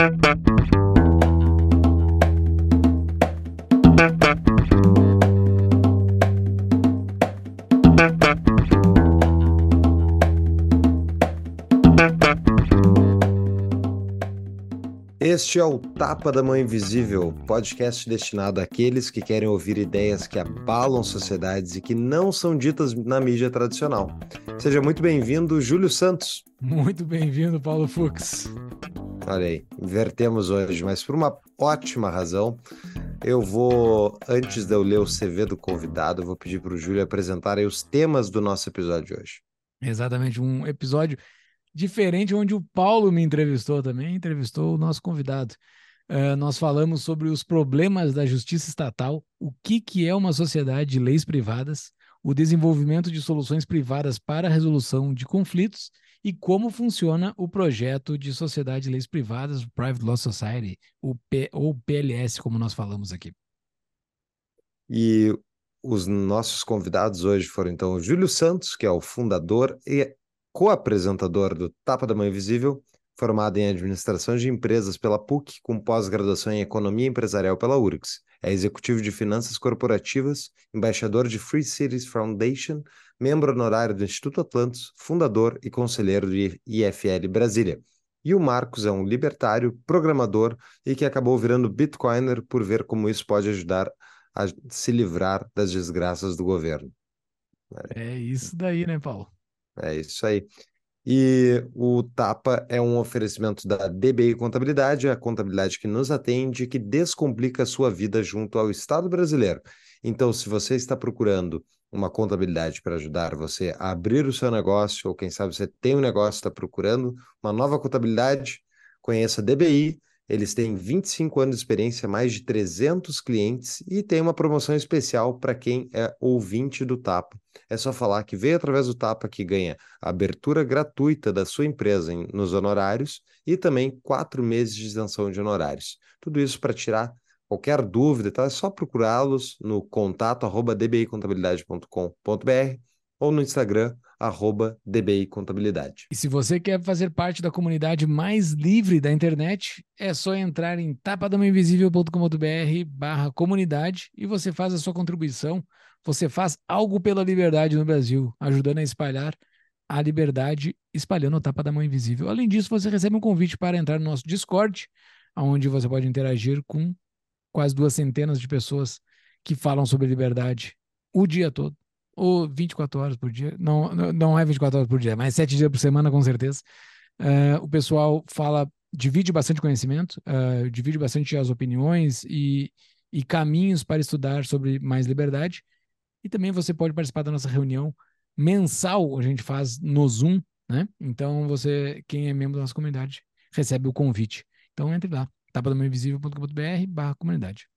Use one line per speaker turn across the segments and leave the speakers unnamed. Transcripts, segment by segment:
Este é o Tapa da Mão Invisível, podcast destinado àqueles que querem ouvir ideias que abalam sociedades e que não são ditas na mídia tradicional. Seja muito bem-vindo, Júlio Santos.
Muito bem-vindo, Paulo Fux.
Olha aí, invertemos hoje, mas por uma ótima razão. Eu vou, antes de eu ler o CV do convidado, eu vou pedir para o Júlio apresentar os temas do nosso episódio de hoje.
Exatamente, um episódio diferente, onde o Paulo me entrevistou também, entrevistou o nosso convidado. Uh, nós falamos sobre os problemas da justiça estatal, o que, que é uma sociedade de leis privadas, o desenvolvimento de soluções privadas para a resolução de conflitos e como funciona o projeto de Sociedade de Leis Privadas, o Private Law Society, ou PLS, como nós falamos aqui.
E os nossos convidados hoje foram então o Júlio Santos, que é o fundador e co-apresentador do Tapa da Mãe Invisível, formado em Administração de Empresas pela PUC, com pós-graduação em Economia Empresarial pela URGS. É executivo de Finanças Corporativas, embaixador de Free Cities Foundation, membro honorário do Instituto Atlantis, fundador e conselheiro do IFL Brasília. E o Marcos é um libertário, programador e que acabou virando Bitcoiner por ver como isso pode ajudar a se livrar das desgraças do governo.
É isso daí, né, Paulo?
É isso aí. E o Tapa é um oferecimento da DBI Contabilidade, a contabilidade que nos atende e que descomplica a sua vida junto ao Estado brasileiro. Então, se você está procurando uma contabilidade para ajudar você a abrir o seu negócio, ou quem sabe você tem um negócio e está procurando uma nova contabilidade, conheça a DBI eles têm 25 anos de experiência, mais de 300 clientes e tem uma promoção especial para quem é ouvinte do Tapa. É só falar que veio através do Tapa que ganha abertura gratuita da sua empresa em, nos honorários e também quatro meses de isenção de honorários. Tudo isso para tirar qualquer dúvida, tá? é só procurá-los no contato arroba dbicontabilidade.com.br ou no Instagram, arroba DBI Contabilidade.
E se você quer fazer parte da comunidade mais livre da internet, é só entrar em tapadamainvisível.com.br barra comunidade e você faz a sua contribuição. Você faz algo pela liberdade no Brasil, ajudando a espalhar a liberdade, espalhando o Tapa da Mão Invisível. Além disso, você recebe um convite para entrar no nosso Discord, onde você pode interagir com quase duas centenas de pessoas que falam sobre liberdade o dia todo ou 24 horas por dia. Não, não é 24 horas por dia, mas 7 dias por semana, com certeza. Uh, o pessoal fala, divide bastante conhecimento, uh, divide bastante as opiniões e, e caminhos para estudar sobre mais liberdade. E também você pode participar da nossa reunião mensal, a gente faz no Zoom, né? Então você, quem é membro da nossa comunidade, recebe o convite. Então entre lá, tapadamainvisível.com.br barra comunidade.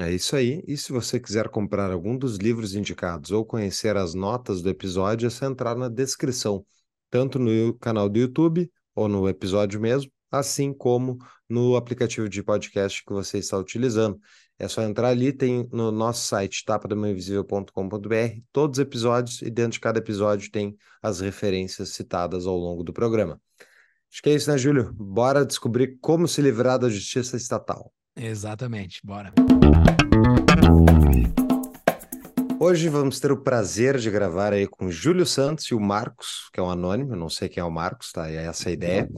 É isso aí. E se você quiser comprar algum dos livros indicados ou conhecer as notas do episódio, é só entrar na descrição, tanto no canal do YouTube ou no episódio mesmo, assim como no aplicativo de podcast que você está utilizando. É só entrar ali, tem no nosso site tapadamainvisível.com.br todos os episódios e dentro de cada episódio tem as referências citadas ao longo do programa. Acho que é isso, né, Júlio? Bora descobrir como se livrar da justiça estatal.
Exatamente, bora.
Hoje vamos ter o prazer de gravar aí com o Júlio Santos e o Marcos, que é um anônimo, não sei quem é o Marcos, tá? É essa a ideia.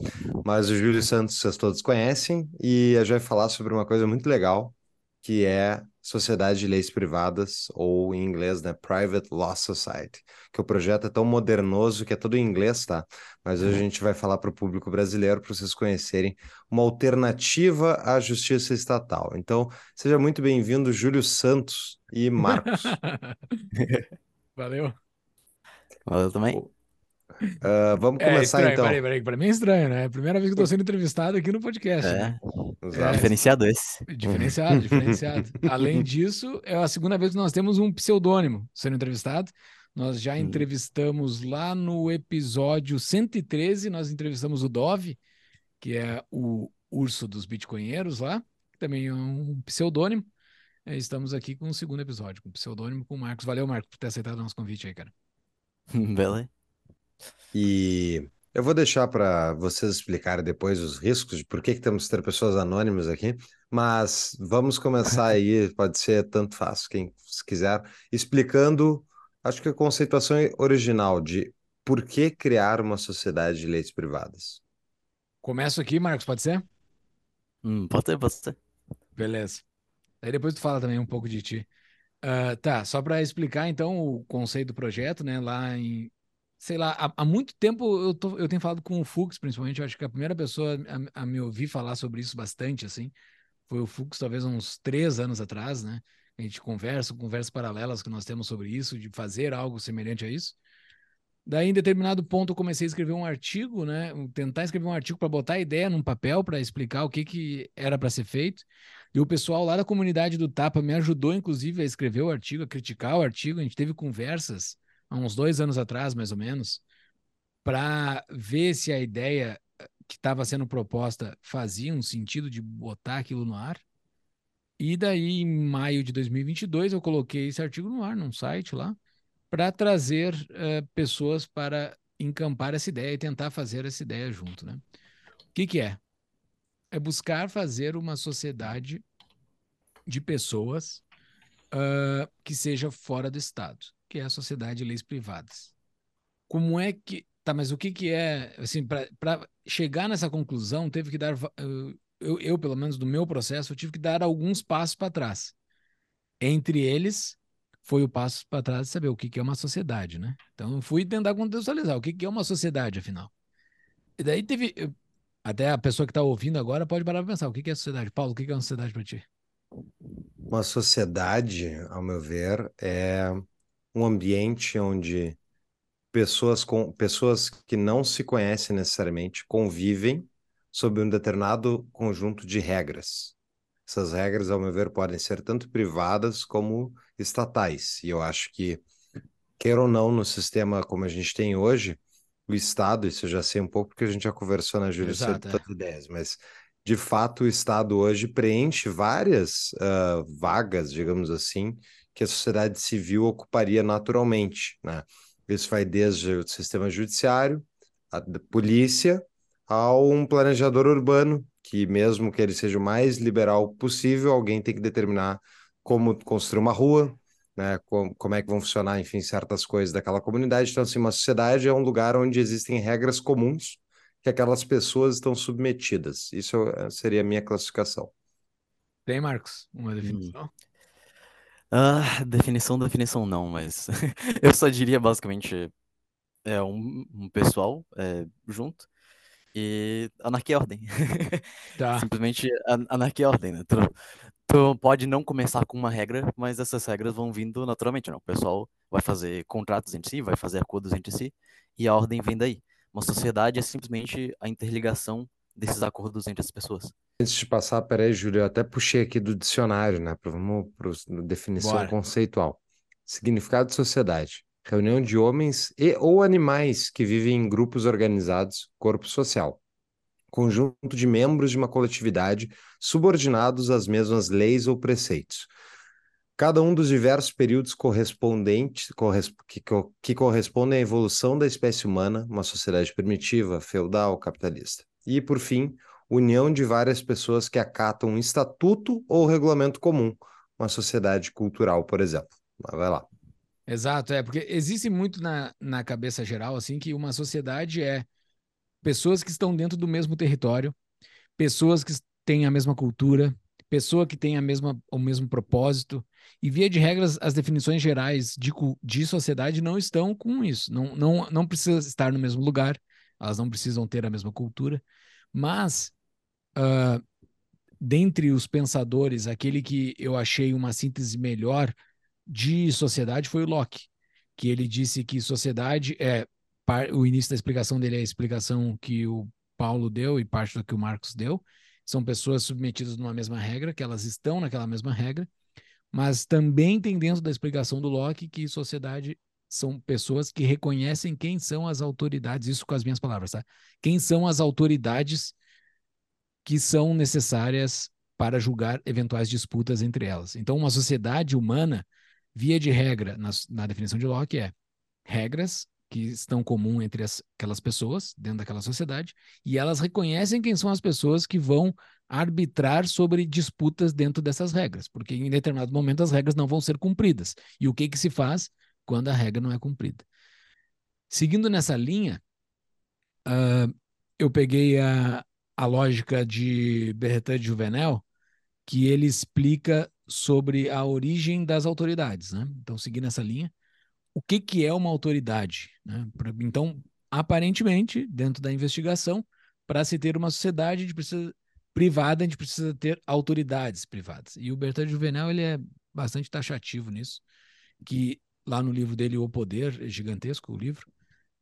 Mas o Júlio Santos vocês todos conhecem e a gente vai falar sobre uma coisa muito legal, que é Sociedade de Leis Privadas, ou em inglês, né, Private Law Society, que o projeto é tão modernoso que é todo em inglês, tá? Mas hoje a uhum. gente vai falar para o público brasileiro, para vocês conhecerem uma alternativa à justiça estatal. Então, seja muito bem-vindo, Júlio Santos e Marcos.
Valeu.
Valeu também.
Uh, vamos é, começar
estranho,
então.
Peraí, peraí, para mim é estranho, né? É a primeira vez que estou sendo entrevistado aqui no podcast. É,
né? é diferenciado esse.
Diferenciado, diferenciado. Além disso, é a segunda vez que nós temos um pseudônimo sendo entrevistado. Nós já hum. entrevistamos lá no episódio 113, nós entrevistamos o Dove, que é o urso dos bitcoinheiros lá, que também é um pseudônimo. É, estamos aqui com o segundo episódio, com o pseudônimo com o Marcos. Valeu, Marcos, por ter aceitado o nosso convite aí, cara.
Beleza.
E Eu vou deixar para vocês explicarem depois os riscos de por que, que temos que ter pessoas anônimas aqui, mas vamos começar aí, pode ser tanto fácil, quem quiser, explicando, acho que a conceituação original de por que criar uma sociedade de leis privadas.
Começo aqui, Marcos, pode ser?
Hum, pode ser, pode ser.
Beleza. Aí depois tu fala também um pouco de ti. Uh, tá, só para explicar então o conceito do projeto, né? Lá em sei lá, há, há, muito tempo eu, tô, eu tenho falado com o Fux, principalmente, eu acho que a primeira pessoa a, a, me ouvir falar sobre isso bastante, assim, foi o Fux, talvez uns três anos atrás, né? A gente conversa, conversas paralelas que nós temos sobre isso, de fazer algo semelhante a isso. Daí, em determinado ponto, eu comecei a escrever um artigo, né? Tentar escrever um artigo para botar a ideia num papel, para explicar o que, que era para ser feito. E o pessoal lá da comunidade do Tapa me ajudou, inclusive, a escrever o artigo, a criticar o artigo. A gente teve conversas há uns dois anos atrás, mais ou menos, para ver se a ideia que estava sendo proposta fazia um sentido de botar aquilo no ar. E daí, em maio de 2022, eu coloquei esse artigo no ar, num site lá, para trazer uh, pessoas para encampar essa ideia e tentar fazer essa ideia junto, né? O que, que é? É buscar fazer uma sociedade de pessoas uh, que seja fora do Estado que é a Sociedade de Leis Privadas. Como é que. Tá, mas o que, que é. Assim, para chegar nessa conclusão, teve que dar. Eu, eu, pelo menos do meu processo, eu tive que dar alguns passos para trás. Entre eles, foi o passo para trás de saber o que, que é uma sociedade, né? Então, eu fui tentar contextualizar o que, que é uma sociedade, afinal. E daí teve. Até a pessoa que está ouvindo agora pode parar para pensar: o que, que é sociedade? Paulo, o que, que é uma sociedade para ti?
Uma sociedade, ao meu ver, é um ambiente onde pessoas com pessoas que não se conhecem necessariamente convivem sob um determinado conjunto de regras. Essas regras, ao meu ver, podem ser tanto privadas como estatais. E eu acho que, queira ou não, no sistema como a gente tem hoje, o Estado, isso eu já sei um pouco porque a gente já conversou na Júlia sobre é. ideias, mas de fato o Estado hoje preenche várias uh, vagas, digamos assim, que a sociedade civil ocuparia naturalmente, né? Isso vai desde o sistema judiciário, a polícia, ao um planejador urbano, que mesmo que ele seja o mais liberal possível, alguém tem que determinar como construir uma rua, né? Como, como é que vão funcionar, enfim, certas coisas daquela comunidade. Então, assim, uma sociedade é um lugar onde existem regras comuns que aquelas pessoas estão submetidas. Isso seria a minha classificação.
Tem, Marcos, uma hum. definição? Hum.
Ah, definição, definição não, mas eu só diria basicamente é um, um pessoal é, junto e anarquia e ordem.
Tá.
Simplesmente anarquia e ordem, né? Tu, tu pode não começar com uma regra, mas essas regras vão vindo naturalmente, né? O pessoal vai fazer contratos entre si, vai fazer acordos entre si e a ordem vem daí. Uma sociedade é simplesmente a interligação desses acordos entre as pessoas.
Antes de passar, peraí, Júlio, eu até puxei aqui do dicionário, né? Vamos para a definição Bora. conceitual. Significado de sociedade. Reunião de homens e ou animais que vivem em grupos organizados, corpo social. Conjunto de membros de uma coletividade subordinados às mesmas leis ou preceitos. Cada um dos diversos períodos correspondentes que, que correspondem à evolução da espécie humana, uma sociedade primitiva, feudal, capitalista. E, por fim, união de várias pessoas que acatam um estatuto ou regulamento comum, uma sociedade cultural, por exemplo. Mas vai lá.
Exato, é, porque existe muito na, na cabeça geral, assim, que uma sociedade é pessoas que estão dentro do mesmo território, pessoas que têm a mesma cultura, pessoa que tem a mesma, o mesmo propósito, e via de regras, as definições gerais de, de sociedade não estão com isso, não, não, não precisa estar no mesmo lugar, elas não precisam ter a mesma cultura, mas uh, dentre os pensadores, aquele que eu achei uma síntese melhor de sociedade foi o Locke, que ele disse que sociedade é o início da explicação dele é a explicação que o Paulo deu e parte do que o Marcos deu. São pessoas submetidas numa mesma regra, que elas estão naquela mesma regra, mas também tem dentro da explicação do Locke que sociedade são pessoas que reconhecem quem são as autoridades, isso com as minhas palavras, tá? Quem são as autoridades que são necessárias para julgar eventuais disputas entre elas. Então, uma sociedade humana, via de regra, na, na definição de Locke, é regras que estão comum entre as, aquelas pessoas dentro daquela sociedade e elas reconhecem quem são as pessoas que vão arbitrar sobre disputas dentro dessas regras, porque em determinado momento as regras não vão ser cumpridas. E o que que se faz quando a regra não é cumprida? Seguindo nessa linha, uh, eu peguei a, a lógica de Bertrand de Juvenel, que ele explica sobre a origem das autoridades. Né? Então, seguindo essa linha, o que, que é uma autoridade? Né? Então, aparentemente, dentro da investigação, para se ter uma sociedade, gente precisa privada, a gente precisa ter autoridades privadas. E o Bertrand Juvenal ele é bastante taxativo nisso, que lá no livro dele O Poder, gigantesco o livro,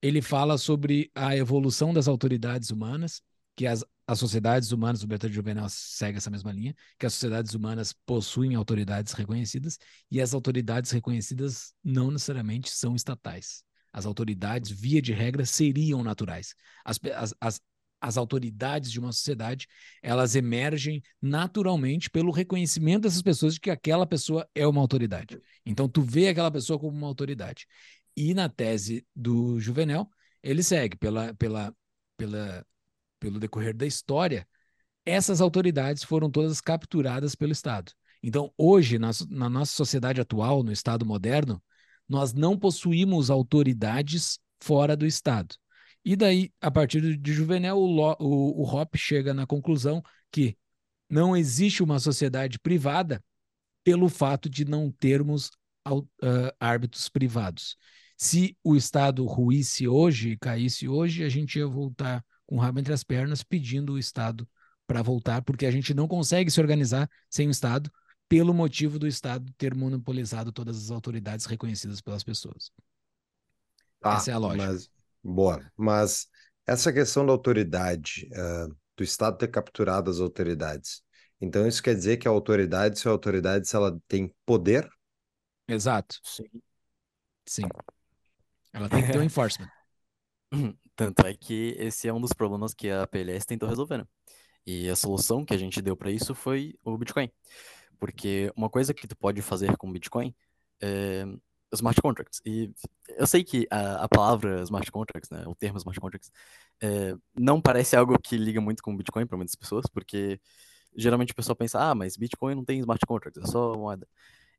ele fala sobre a evolução das autoridades humanas, que as, as sociedades humanas, o Bertrand Juvenal segue essa mesma linha, que as sociedades humanas possuem autoridades reconhecidas e as autoridades reconhecidas não necessariamente são estatais. As autoridades, via de regra, seriam naturais. As, as, as, as autoridades de uma sociedade, elas emergem naturalmente pelo reconhecimento dessas pessoas de que aquela pessoa é uma autoridade. Então, tu vê aquela pessoa como uma autoridade. E na tese do Juvenel, ele segue pela, pela, pela, pelo decorrer da história, essas autoridades foram todas capturadas pelo Estado. Então, hoje, na, na nossa sociedade atual, no Estado moderno, nós não possuímos autoridades fora do Estado. E daí, a partir de Juvenel, o, o, o Hoppe chega na conclusão que não existe uma sociedade privada pelo fato de não termos uh, árbitros privados. Se o Estado ruísse hoje, caísse hoje, a gente ia voltar com o rabo entre as pernas pedindo o Estado para voltar, porque a gente não consegue se organizar sem o Estado, pelo motivo do Estado ter monopolizado todas as autoridades reconhecidas pelas pessoas.
Ah, Essa é a lógica. Mas Boa, mas essa questão da autoridade, uh, do Estado ter capturado as autoridades, então isso quer dizer que a autoridade, se a autoridade, se ela tem poder?
Exato. Sim. Sim. Ela tem que ter um enforcement.
Tanto é que esse é um dos problemas que a PLS tentou resolver, né? E a solução que a gente deu para isso foi o Bitcoin. Porque uma coisa que tu pode fazer com o Bitcoin é smart contracts. E eu sei que a, a palavra smart contracts, né, o termo smart contracts, é, não parece algo que liga muito com Bitcoin para muitas pessoas, porque geralmente o pessoal pensa, ah, mas Bitcoin não tem smart contracts, é só moeda.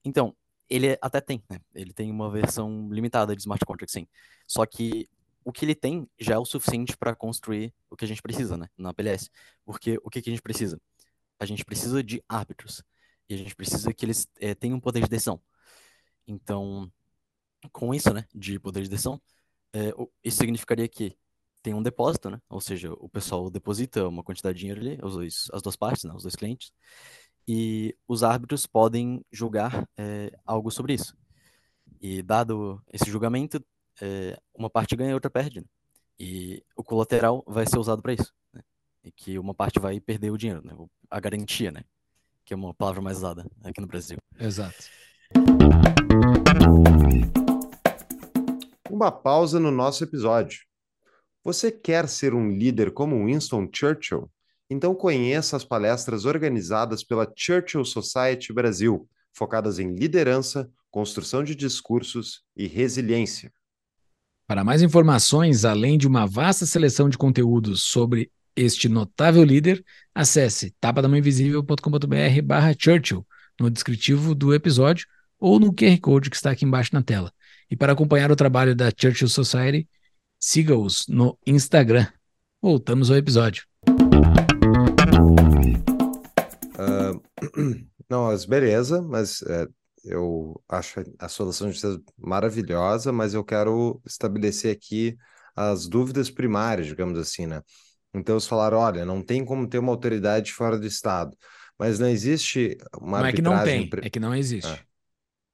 Então, ele até tem, né? Ele tem uma versão limitada de smart contracts, sim. Só que o que ele tem já é o suficiente para construir o que a gente precisa, né, na PLS. Porque o que, que a gente precisa? A gente precisa de árbitros. E a gente precisa que eles é, tenham poder de decisão. Então, com isso, né, de poder de decisão, é, isso significaria que tem um depósito, né? Ou seja, o pessoal deposita uma quantidade de dinheiro ali, os dois, as duas partes, né? Os dois clientes. E os árbitros podem julgar é, algo sobre isso. E dado esse julgamento, é, uma parte ganha e outra perde. Né? E o colateral vai ser usado para isso. Né? E que uma parte vai perder o dinheiro, né? A garantia, né? Que é uma palavra mais usada aqui no Brasil.
Exato.
Uma pausa no nosso episódio. Você quer ser um líder como Winston Churchill? Então conheça as palestras organizadas pela Churchill Society Brasil, focadas em liderança, construção de discursos e resiliência.
Para mais informações, além de uma vasta seleção de conteúdos sobre este notável líder, acesse tapadamainvisível.com.br barra Churchill no descritivo do episódio ou no QR Code que está aqui embaixo na tela. E para acompanhar o trabalho da Churchill Society, siga-os no Instagram. Voltamos ao episódio.
Uh, não, mas beleza, mas é, eu acho a solução de ser maravilhosa, mas eu quero estabelecer aqui as dúvidas primárias, digamos assim, né? Então eles falaram, olha, não tem como ter uma autoridade fora do Estado, mas não existe uma
não arbitragem... é que não tem, é que não existe. Ah.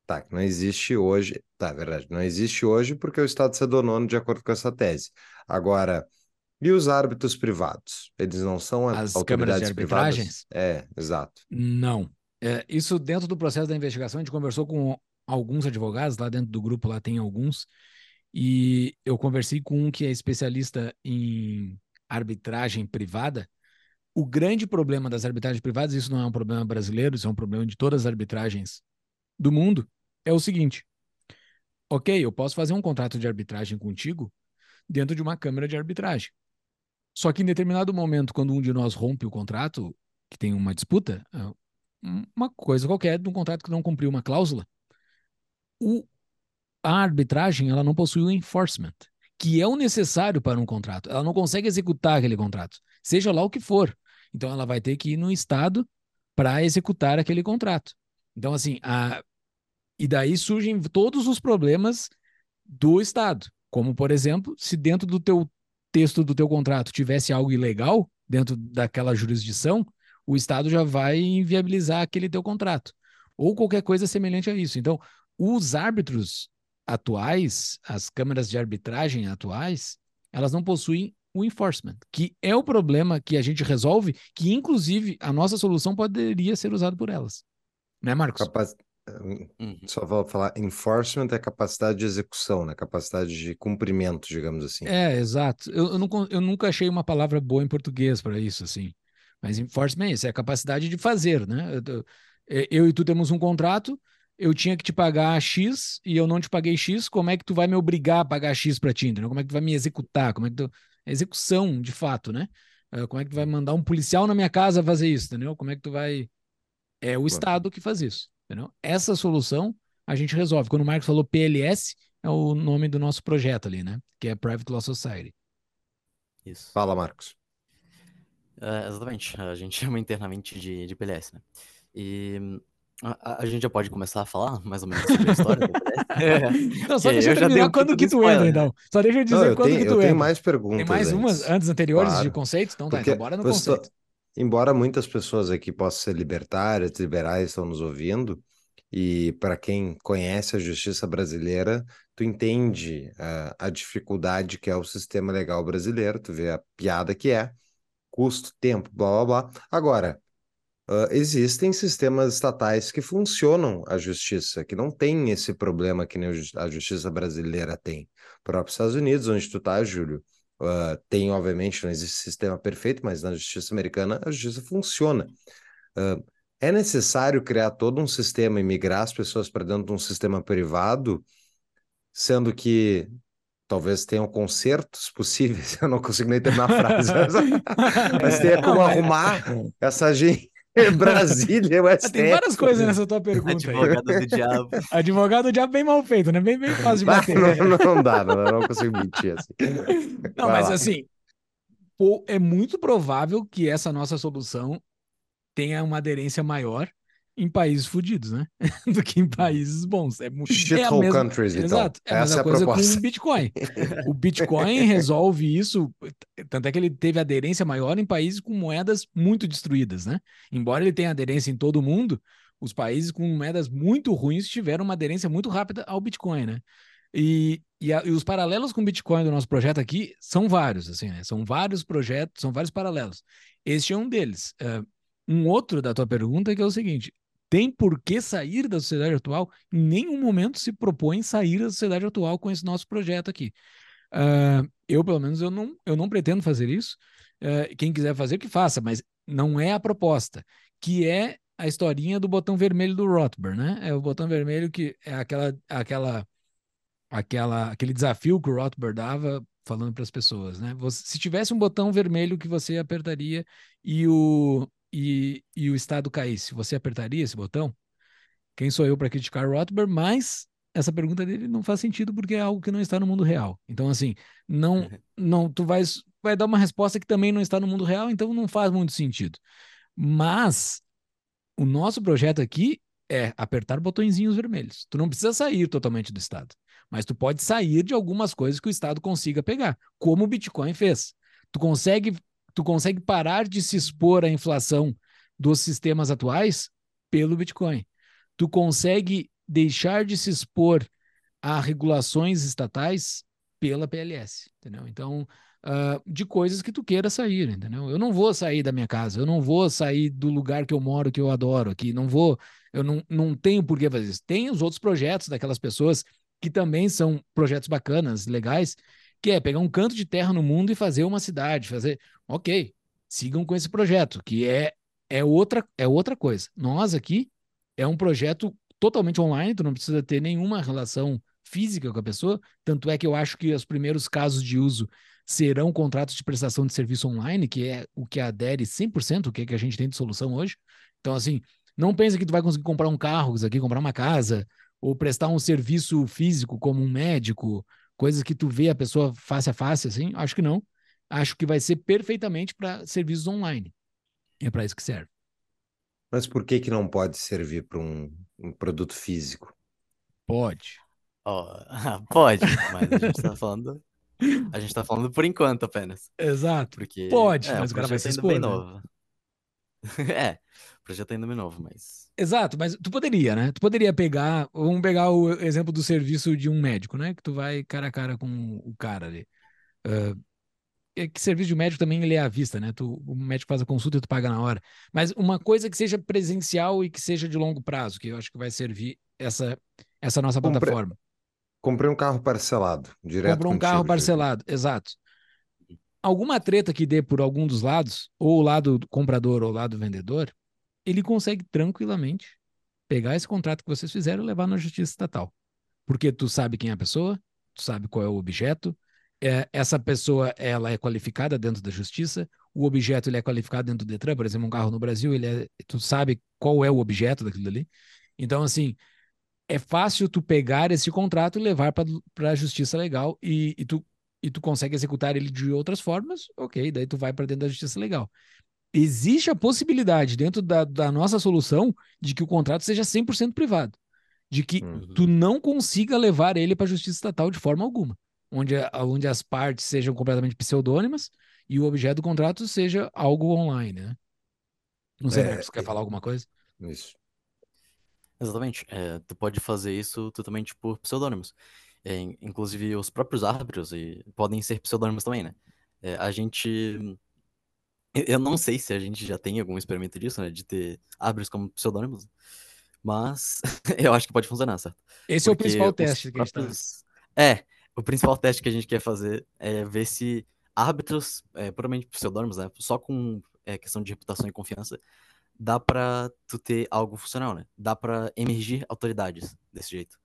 Tá, não existe hoje. Tá, verdade. Não existe hoje porque o Estado se adonou de acordo com essa tese. Agora, e os árbitros privados? Eles não são
As arbitragens?
Privadas? É, exato.
Não. É, isso dentro do processo da investigação, a gente conversou com alguns advogados, lá dentro do grupo lá tem alguns, e eu conversei com um que é especialista em arbitragem privada. O grande problema das arbitragens privadas, isso não é um problema brasileiro, isso é um problema de todas as arbitragens do mundo, é o seguinte: ok, eu posso fazer um contrato de arbitragem contigo dentro de uma câmara de arbitragem. Só que em determinado momento, quando um de nós rompe o contrato, que tem uma disputa, é, uma coisa qualquer de um contrato que não cumpriu uma cláusula, o, a arbitragem ela não possui o enforcement, que é o necessário para um contrato. Ela não consegue executar aquele contrato, seja lá o que for. Então ela vai ter que ir no estado para executar aquele contrato. Então assim, a, e daí surgem todos os problemas do estado, como por exemplo, se dentro do teu texto do teu contrato tivesse algo ilegal dentro daquela jurisdição, o estado já vai inviabilizar aquele teu contrato ou qualquer coisa semelhante a isso. Então, os árbitros atuais, as câmaras de arbitragem atuais, elas não possuem o enforcement, que é o problema que a gente resolve, que inclusive a nossa solução poderia ser usada por elas. Né, Marcos?
Capaz... Uhum. Só vou falar, enforcement é capacidade de execução, né? Capacidade de cumprimento, digamos assim.
É, exato. Eu, eu, não, eu nunca achei uma palavra boa em português para isso, assim. Mas enforcement é isso, é a capacidade de fazer, né? Eu, eu, e tu temos um contrato, eu tinha que te pagar X e eu não te paguei X, como é que tu vai me obrigar a pagar X para ti, entendeu? Como é que tu vai me executar? Como é que tu... Execução, de fato, né? Eh, como é que tu vai mandar um policial na minha casa fazer isso, entendeu? Como é que tu vai... É o Estado que faz isso, entendeu? Essa solução a gente resolve. Quando o Marcos falou PLS, é o nome do nosso projeto ali, né? Que é Private Law Society.
Isso. Fala, Marcos.
Uh, exatamente. A gente chama internamente de, de PLS, né? E a, a, gente já pode começar a falar mais ou menos sobre a história do PLS?
é. Não, só deixa eu, eu terminar quando que tu entra, então. Só deixa eu dizer Não, eu quando
tenho,
que tu
eu
entra.
Tem mais perguntas.
Tem mais antes. umas antes anteriores claro. de conceitos? Então tá, então bora no conceito.
Embora muitas pessoas aqui possam ser libertárias, liberais, estão nos ouvindo, e para quem conhece a justiça brasileira, tu entende uh, a dificuldade que é o sistema legal brasileiro, tu vê a piada que é, custo, tempo, blá blá blá. Agora, uh, existem sistemas estatais que funcionam a justiça, que não tem esse problema que nem a justiça brasileira tem. O próprio Estados Unidos, onde tu tá, Júlio, uh, tem, obviamente, não existe sistema perfeito, mas na justiça americana a justiça funciona. Uh, é necessário criar todo um sistema e migrar as pessoas para dentro de um sistema privado, sendo que talvez tenham consertos possíveis, eu não consigo nem terminar a frase, mas, mas tem como arrumar essa gente. Brasília, o STF.
Tem várias coisas nessa tua pergunta.
Advogado
aí.
do diabo.
Advogado do diabo bem mal feito, né? Bem, bem fácil de bater.
Não, não dá, não, não consigo mentir assim.
Não, Vai mas lá. assim, é muito provável que essa nossa solução tenha uma aderência maior em países fodidos, né? Do que em países bons. É muito
Shithole é countries, então. Exato.
É a mesma é a coisa proposta. com o Bitcoin. O Bitcoin resolve isso, tanto é que ele teve aderência maior em países com moedas muito destruídas, né? Embora ele tenha aderência em todo o mundo, os países com moedas muito ruins tiveram uma aderência muito rápida ao Bitcoin, né? E, e, a, e, os paralelos com o Bitcoin do nosso projeto aqui são vários, assim, né? São vários projetos, são vários paralelos. Este é um deles. Uh, um outro da tua pergunta que é o seguinte: tem por que sair da sociedade atual? Em nenhum momento se propõe sair da sociedade atual com esse nosso projeto aqui. Uh, eu, pelo menos, eu não, eu não pretendo fazer isso. Uh, quem quiser fazer, que faça, mas não é a proposta, que é a historinha do botão vermelho do Rothbard, né? É o botão vermelho que é aquela, aquela, aquela, aquele desafio que o Rothbard dava falando para as pessoas, né? Você, se tivesse um botão vermelho que você apertaria e o, e, e o Estado caísse, você apertaria esse botão? Quem sou eu para criticar Rothbard? Mas essa pergunta dele não faz sentido porque é algo que não está no mundo real. Então, assim, não, uhum. não, tu vais, vai dar uma resposta que também não está no mundo real, então não faz muito sentido. Mas o nosso projeto aqui é apertar botõezinhos vermelhos. Tu não precisa sair totalmente do Estado, mas tu pode sair de algumas coisas que o Estado consiga pegar, como o Bitcoin fez. Tu consegue tu consegue parar de se expor à inflação dos sistemas atuais pelo Bitcoin. Tu consegue deixar de se expor a regulações estatais pela PLS, entendeu? Então, uh, de coisas que tu queira sair, entendeu? Eu não vou sair da minha casa, eu não vou sair do lugar que eu moro, que eu adoro aqui, não vou, eu não, não tenho por que fazer isso. Tem os outros projetos daquelas pessoas que também são projetos bacanas, legais, que é pegar um canto de terra no mundo e fazer uma cidade, fazer, ok, sigam com esse projeto, que é é outra é outra coisa. Nós aqui é um projeto totalmente online, tu não precisa ter nenhuma relação física com a pessoa. Tanto é que eu acho que os primeiros casos de uso serão contratos de prestação de serviço online, que é o que adere 100%, o que, é que a gente tem de solução hoje. Então, assim, não pensa que tu vai conseguir comprar um carro aqui, comprar uma casa, ou prestar um serviço físico como um médico, coisas que tu vê a pessoa face a face, assim. Acho que não. Acho que vai ser perfeitamente para serviços online. É para isso que serve.
Mas por que que não pode servir para um, um produto físico?
Pode.
Oh, pode, mas a gente tá falando. A gente tá falando por enquanto apenas.
Exato.
Porque.
Pode,
é,
mas o cara vai se
projeto ainda
expor.
bem
né?
novo. é, projeto ainda bem novo, mas.
Exato, mas tu poderia, né? Tu poderia pegar, vamos pegar o exemplo do serviço de um médico, né? Que tu vai cara a cara com o cara ali. Ah, é que serviço de médico também ele é à vista, né? Tu, o médico faz a consulta e tu paga na hora. Mas uma coisa que seja presencial e que seja de longo prazo, que eu acho que vai servir essa, essa nossa
Compre-
plataforma.
Comprei um carro parcelado, direto
Comprou um
contigo,
carro parcelado, exato. Alguma treta que dê por algum dos lados, ou o lado do comprador ou o lado do vendedor, ele consegue tranquilamente pegar esse contrato que vocês fizeram e levar na justiça estatal. Porque tu sabe quem é a pessoa, tu sabe qual é o objeto, é, essa pessoa ela é qualificada dentro da justiça, o objeto ele é qualificado dentro do Detran, por exemplo, um carro no Brasil, ele é, tu sabe qual é o objeto daquilo ali. Então, assim, é fácil tu pegar esse contrato e levar para a justiça legal e, e, tu, e tu consegue executar ele de outras formas, ok, daí tu vai para dentro da justiça legal. Existe a possibilidade dentro da, da nossa solução de que o contrato seja 100% privado, de que
Hum.
tu não consiga levar ele para a justiça estatal de forma alguma, onde, onde as partes sejam completamente pseudônimas e o objeto do contrato seja algo online, né? Não sei,
É,
Marcos, quer falar alguma coisa?
Isso.
Exatamente. É, tu pode fazer isso totalmente por pseudônimos. É, in- inclusive, os próprios árbitros e, podem ser pseudônimos também, né? É, a gente. Eu- Eu não sei se a gente já tem algum experimento disso, né? De ter árbitros como pseudônimos. Mas eu acho que pode funcionar, certo?
Esse é o
Porque
principal teste que a gente tá.
próprios- É, o principal teste que a gente quer fazer é ver se árbitros, é, puramente pseudônimos, né? Só com é, questão de reputação e confiança, dá pra tu ter algo funcional, né? Dá pra emergir autoridades desse jeito.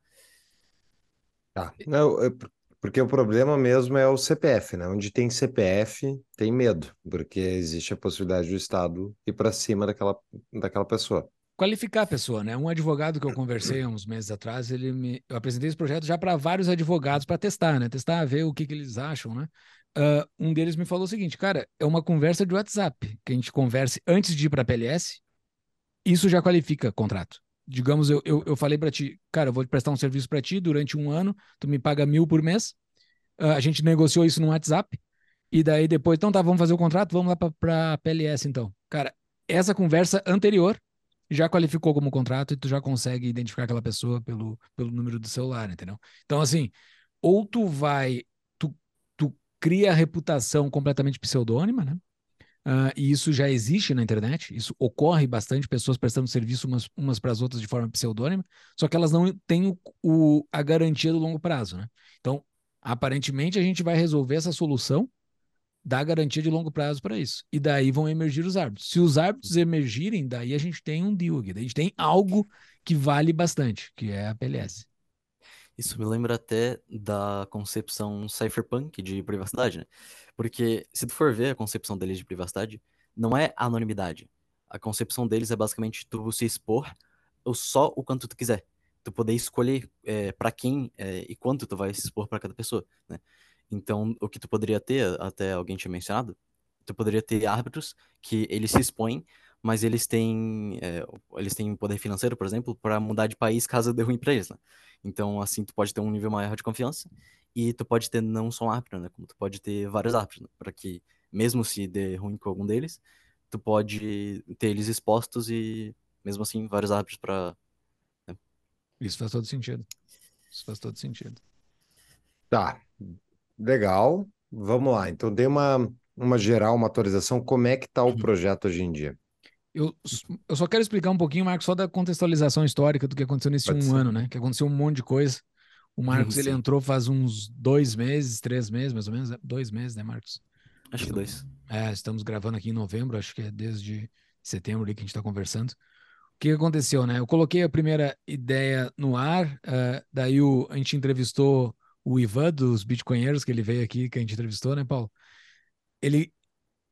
Tá. Não, é por- porque o problema mesmo é o CPF, né? Onde tem CPF, tem medo, porque existe a possibilidade do Estado ir para cima daquela, daquela pessoa.
qualificar a pessoa, né? Um advogado que eu conversei uns meses atrás, ele me, eu apresentei esse projeto já para vários advogados para testar, né? Testar, ver o que, que eles acham, né? Ah, um deles me falou o seguinte, cara, é uma conversa de WhatsApp que a gente converse antes de ir para a PLS, isso já qualifica contrato. Digamos, eu, eu, eu falei para ti, cara, eu vou prestar um serviço para ti durante um ano, tu me paga mil por mês, Ah, a gente negociou isso no WhatsApp, e daí depois, então tá, vamos fazer o contrato, vamos lá para PLS então. Cara, essa conversa anterior já qualificou como contrato e tu já consegue identificar aquela pessoa pelo, pelo número do celular, entendeu? Então, assim, ou tu vai, tu, tu cria a reputação completamente pseudônima, né? Ah, e isso já existe na internet, isso ocorre bastante, pessoas prestando serviço umas, umas para as outras de forma pseudônima, só que elas não têm o, o- a garantia do longo prazo, né? Então, aparentemente, a gente vai resolver essa solução dá garantia de longo prazo para isso. E daí vão emergir os árbitros. Se os árbitros emergirem, daí a gente tem um deal aqui. Daí a gente tem algo que vale bastante, que é a PLS.
Isso me lembra até da concepção cypherpunk de privacidade, né? Porque se tu for ver a concepção deles de privacidade, não é anonimidade. A concepção deles é basicamente tu se expor ou só o quanto tu quiser. Tu poder escolher é, para quem é, e quanto tu vai se expor para cada pessoa, né? Então, o que tu poderia ter, até alguém tinha mencionado, tu poderia ter árbitros que eles se expõem, mas eles têm, é, eles têm poder financeiro, por exemplo, para mudar de país caso dê ruim pra eles, né? Então, assim, tu pode ter um nível maior de confiança e tu pode ter não só um árbitro, né? Como tu pode ter vários árbitros, né? Para que, mesmo se der ruim com algum deles, tu pode ter eles expostos e, mesmo assim, vários árbitros para
Isso faz todo sentido. Isso faz todo sentido.
Tá, legal. Vamos lá. Então, dei uma, uma geral, uma atualização. Como é que tá o projeto hoje em dia?
Eu, eu só quero explicar um pouquinho, Marcos, só da contextualização histórica do que aconteceu nesse
Pode
um
ser.
ano, né? Que aconteceu um monte de coisa. O Marcos, ele entrou faz uns dois meses, três meses, mais ou menos. né? Dois meses, né, Marcos?
acho que dois.
É, estamos gravando aqui em novembro, acho que é desde setembro ali que a gente está conversando. O que aconteceu, né? Eu coloquei a primeira ideia no ar, uh, daí o, a gente entrevistou o Ivan dos Bitcoinheiros, que ele veio aqui, que a gente entrevistou, né, Paulo? Ele,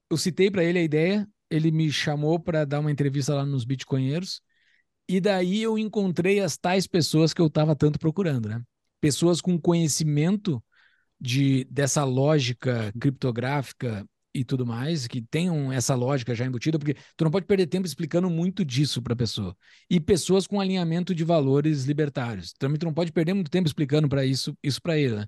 eu citei para ele a ideia, ele me chamou para dar uma entrevista lá nos Bitcoinheiros, e daí eu encontrei as tais pessoas que eu estava tanto procurando, né? Pessoas com conhecimento de dessa lógica criptográfica e tudo mais, que tenham essa lógica já embutida, porque tu não pode perder tempo explicando muito disso para a pessoa. E pessoas com alinhamento de valores libertários. Também tu não pode perder muito tempo explicando para isso isso para ele, né?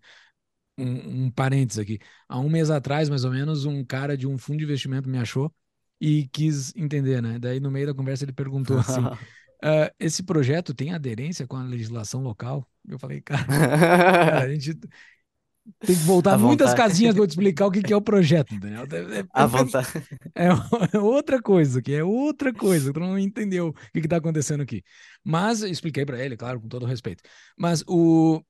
Um, um parênteses aqui. Há um mês atrás, mais ou menos, um cara de um fundo de investimento me achou e quis entender, né? Daí no meio da conversa ele perguntou assim: uh, esse projeto tem aderência com a legislação local? Eu falei, cara, cara a gente tem que voltar muitas casinhas para te explicar o que, que é o projeto, entendeu? É, é,
a vontade.
É, é, outra coisa, que é outra coisa, tu não entendeu o que está acontecendo aqui. Mas expliquei para ele, claro, com todo respeito. Mas o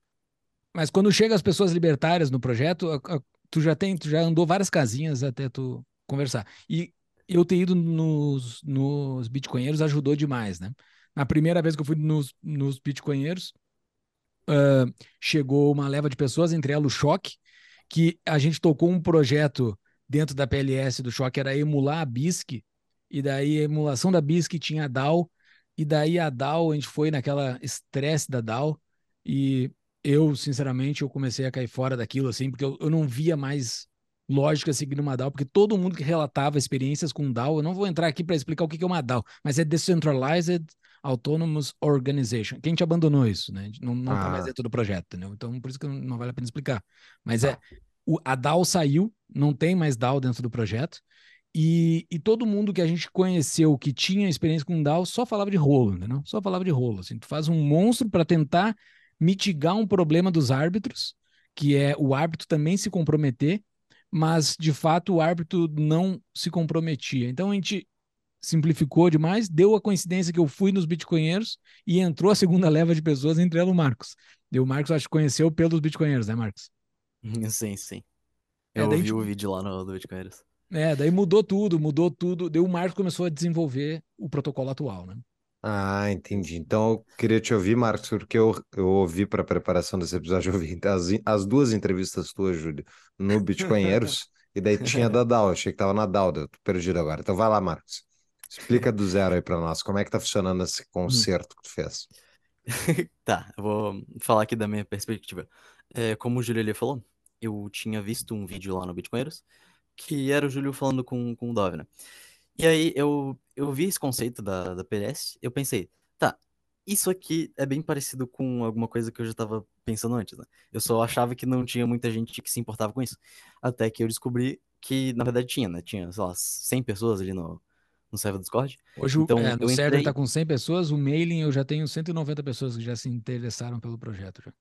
mas quando chega as pessoas libertárias no projeto, a, a, tu já tem, tu já andou várias casinhas até tu conversar. E eu ter ido nos, nos bitcoinheiros ajudou demais, né? Na primeira vez que eu fui nos, nos bitcoinheiros, uh, chegou uma leva de pessoas, entre elas o Choque, que a gente tocou um projeto dentro da PLS do Choque, era emular a BISC, e daí a emulação da BISC tinha a DAO, e daí a DAO, a gente foi naquela estresse da DAO, e eu, sinceramente, eu comecei a cair fora daquilo, assim, porque eu, eu não via mais lógica seguindo uma DAO, porque todo mundo que relatava experiências com DAO, eu não vou entrar aqui para explicar o que é uma DAO, mas é Decentralized Autonomous Organization. Quem te abandonou isso, né? Não, não ah. tá mais dentro do projeto, entendeu? Então, por isso que não vale a pena explicar. Mas é, ah. o, a DAO saiu, não tem mais DAO dentro do projeto, e, e todo mundo que a gente conheceu que tinha experiência com DAO só falava de rolo, entendeu? Só falava de rolo, assim. Tu faz um monstro para tentar mitigar um problema dos árbitros, que é o árbitro também se comprometer mas de fato o árbitro não se comprometia. Então a gente simplificou demais, deu a coincidência que eu fui nos bitcoinheiros e entrou a segunda leva de pessoas, entre elas o Marcos. E o Marcos acho que conheceu pelos bitcoinheiros, né, Marcos?
Sim, sim. É, eu é, vi tipo... o vídeo lá no, no Bitcoinheiros.
É, daí mudou tudo, mudou tudo. Daí o Marcos começou a desenvolver o protocolo atual, né?
Ah, entendi. Então eu queria te ouvir, Marcos, porque eu, eu ouvi para a preparação desse episódio, eu ouvi as, as duas entrevistas tuas, Júlio, no Bitcoinheiros, e daí tinha da DAO, achei que tava na DAO, eu tô perdido agora. Então vai lá, Marcos. Explica do zero aí para nós, como é que tá funcionando esse hum. concerto que tu fez?
Tá, vou falar aqui da minha perspectiva. É, como o Júlio ali falou, eu tinha visto um vídeo lá no Bitcoinheiros, que era o Júlio falando com, com o Dove, né? E aí eu, eu vi esse conceito da, da PLS, eu pensei, tá, isso aqui é bem parecido com alguma coisa que eu já estava pensando antes, né? Eu só achava que não tinha muita gente que se importava com isso. Até que eu descobri que, na verdade, tinha, né? Tinha, sei lá, 100 pessoas ali no, no server do Discord.
Hoje então, é, no server está com 100 pessoas, o mailing eu já tenho 190 pessoas que já se interessaram pelo projeto. Já.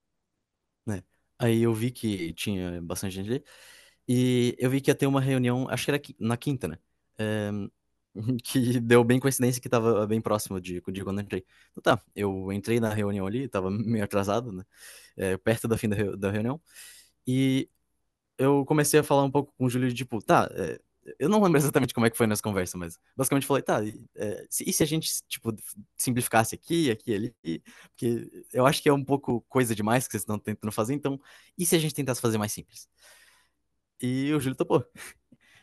Né? Aí eu vi que tinha bastante gente ali. E eu vi que ia ter uma reunião, acho que era na quinta, né? É, que deu bem coincidência que tava bem próximo de, de quando eu entrei. Então tá, eu entrei na reunião ali, tava meio atrasado, né? É, perto da fim da, da reunião. E eu comecei a falar um pouco com o Júlio, tipo, tá, é, eu não lembro exatamente como é que foi nessa conversa, mas basicamente falei, tá, é, se, e se a gente, tipo, simplificasse aqui, aqui ali? Porque eu acho que é um pouco coisa demais que vocês estão tentando fazer, então, e se a gente tentasse fazer mais simples? E o Júlio topou.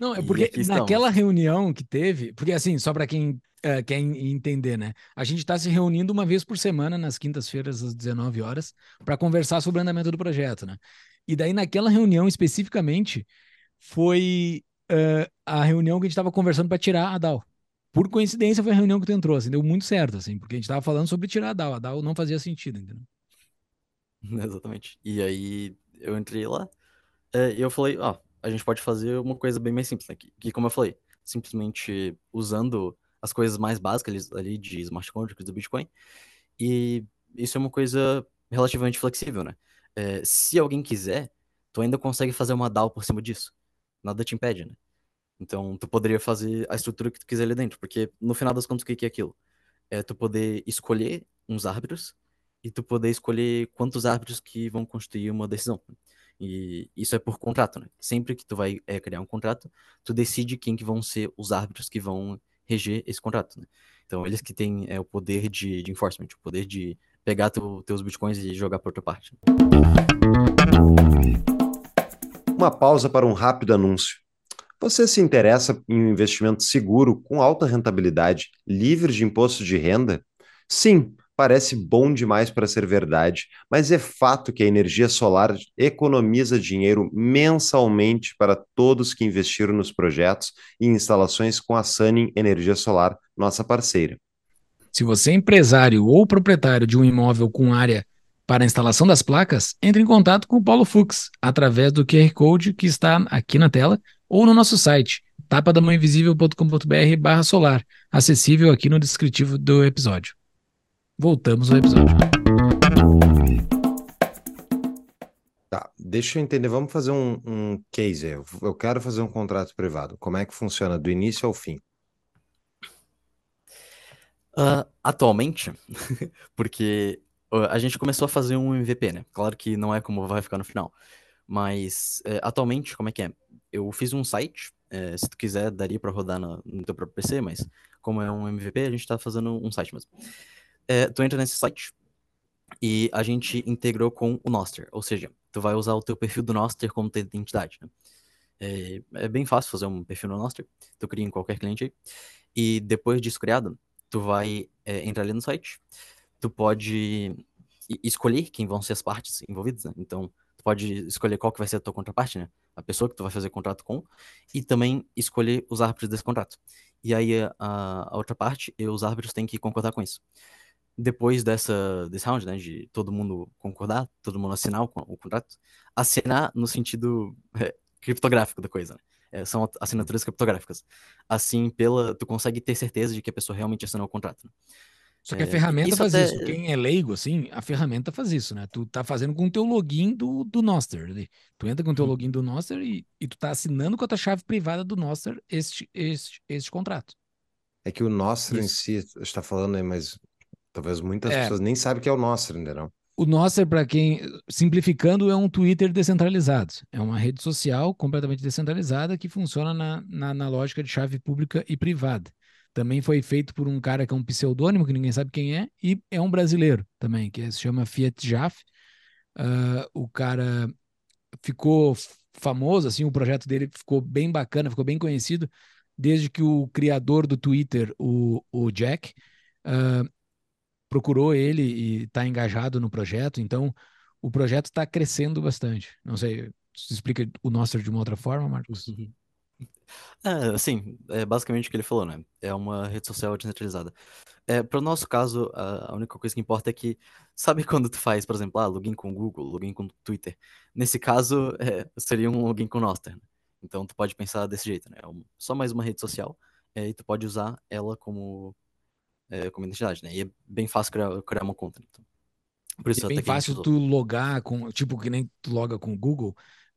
Não, é porque naquela reunião que teve, porque assim, só para quem uh, quer entender, né? A gente está se reunindo uma vez por semana nas quintas-feiras às 19 horas para conversar sobre o andamento do projeto, né? E daí naquela reunião especificamente foi uh, a reunião que a gente estava conversando para tirar a DAO. Por coincidência foi a reunião que tu entrou, assim, deu muito certo, assim, porque a gente estava falando sobre tirar a DAO. A DAO não fazia sentido, entendeu?
Exatamente. E aí eu entrei lá eh, e eu falei, ó, oh, a gente pode fazer uma coisa bem mais simples. Né? Que, como eu falei, simplesmente usando as coisas mais básicas ali de smart contracts do Bitcoin. E isso é uma coisa relativamente flexível, né? É, se alguém quiser, tu ainda consegue fazer uma DAO por cima disso. Nada te impede, né? Então, tu poderia fazer a estrutura que tu quiser ali dentro, porque no final das contas, o que é aquilo? É tu poder escolher uns árbitros e tu poder escolher quantos árbitros que vão constituir uma decisão. E isso é por contrato, né? Sempre que tu vai é, criar um contrato, tu decide quem que vão ser os árbitros que vão reger esse contrato, né? Então, eles que têm é, o poder de, de enforcement, o poder de pegar teu, teus bitcoins e jogar para outra parte.
Uma pausa para um rápido anúncio. Você se interessa em um investimento seguro, com alta rentabilidade, livre de imposto de renda? Sim, parece bom demais para ser verdade, mas é fato que a energia solar economiza dinheiro mensalmente para todos que investiram nos projetos e instalações com a Sunning Energia Solar, nossa parceira.
Se você é empresário ou proprietário de um imóvel com área para a instalação das placas, entre em contato com o Paulo Fux através do QR Code que está aqui na tela ou no nosso site tapadamãoinvisível.com.br barra solar, acessível aqui no descritivo do episódio. Voltamos ao episódio.
Tá, deixa eu entender, vamos fazer um, um case. Eu, eu quero fazer um contrato privado. Como é que funciona do início ao fim?
Uh, atualmente, porque a gente começou a fazer um MVP, né? Claro que não é como vai ficar no final. Mas uh, atualmente, como é que é? eu fiz um site, é, se tu quiser, daria para rodar no, no, teu próprio PC, mas como é um MVP, a gente está fazendo um site mesmo. É, tu entra nesse site e a gente integrou com o Noster, ou seja, tu vai usar o teu perfil do Noster como tua identidade. Né? É, é, bem fácil fazer um perfil no Noster, tu cria em qualquer cliente aí, e depois disso criado, tu vai é, entrar ali no site, tu pode escolher quem vão ser as partes envolvidas, né? Então, tu pode escolher qual que vai ser a tua contraparte, né? A pessoa que tu vai fazer contrato com, e também escolher os árbitros desse contrato. E aí a, a outra parte, os árbitros têm que concordar com isso. Depois dessa, desse round, né, de todo mundo concordar, todo mundo assinar o, o contrato, assinar no sentido é, criptográfico da coisa, né? É, são assinaturas criptográficas. Assim, pela, tu consegue ter certeza de que a pessoa realmente assinou o contrato. Né?
Só que a é, ferramenta faz até... isso. Quem é leigo, assim, a ferramenta faz isso, né? Tu tá fazendo com o teu login do, do Noster ali. Tu entra com o teu uhum. login do Noster e, e tu tá assinando com a tua chave privada do Noster este, este, este contrato.
É que o Noster isso. em si, está falando aí, mas talvez muitas é. pessoas nem sabem que é o Noster, ainda não.
O Noster, para quem, simplificando, é um Twitter descentralizado. É uma rede social completamente descentralizada que funciona na, na, na lógica de chave pública e privada. Também foi feito por um cara que é um pseudônimo, que ninguém sabe quem é, e é um brasileiro também, que se chama Fiat Jaff. Uh, o cara ficou famoso, assim, o projeto dele ficou bem bacana, ficou bem conhecido, desde que o criador do Twitter, o, o Jack, uh, procurou ele e está engajado no projeto. Então, o projeto está crescendo bastante. Não sei, se explica o nosso de uma outra forma, Marcos?
É, sim, é basicamente o que ele falou, né? É uma rede social descentralizada. É, para o nosso caso, a, a única coisa que importa é que, sabe quando tu faz, por exemplo, ah, login com o Google, login com o Twitter? Nesse caso, é, seria um login com o Noster. Né? Então, tu pode pensar desse jeito, né? É um, só mais uma rede social, é, e tu pode usar ela como, é, como identidade, né? E é bem fácil criar, criar uma conta. Então.
Por isso, é bem fácil tu logar com, tipo, que nem tu loga com o Google,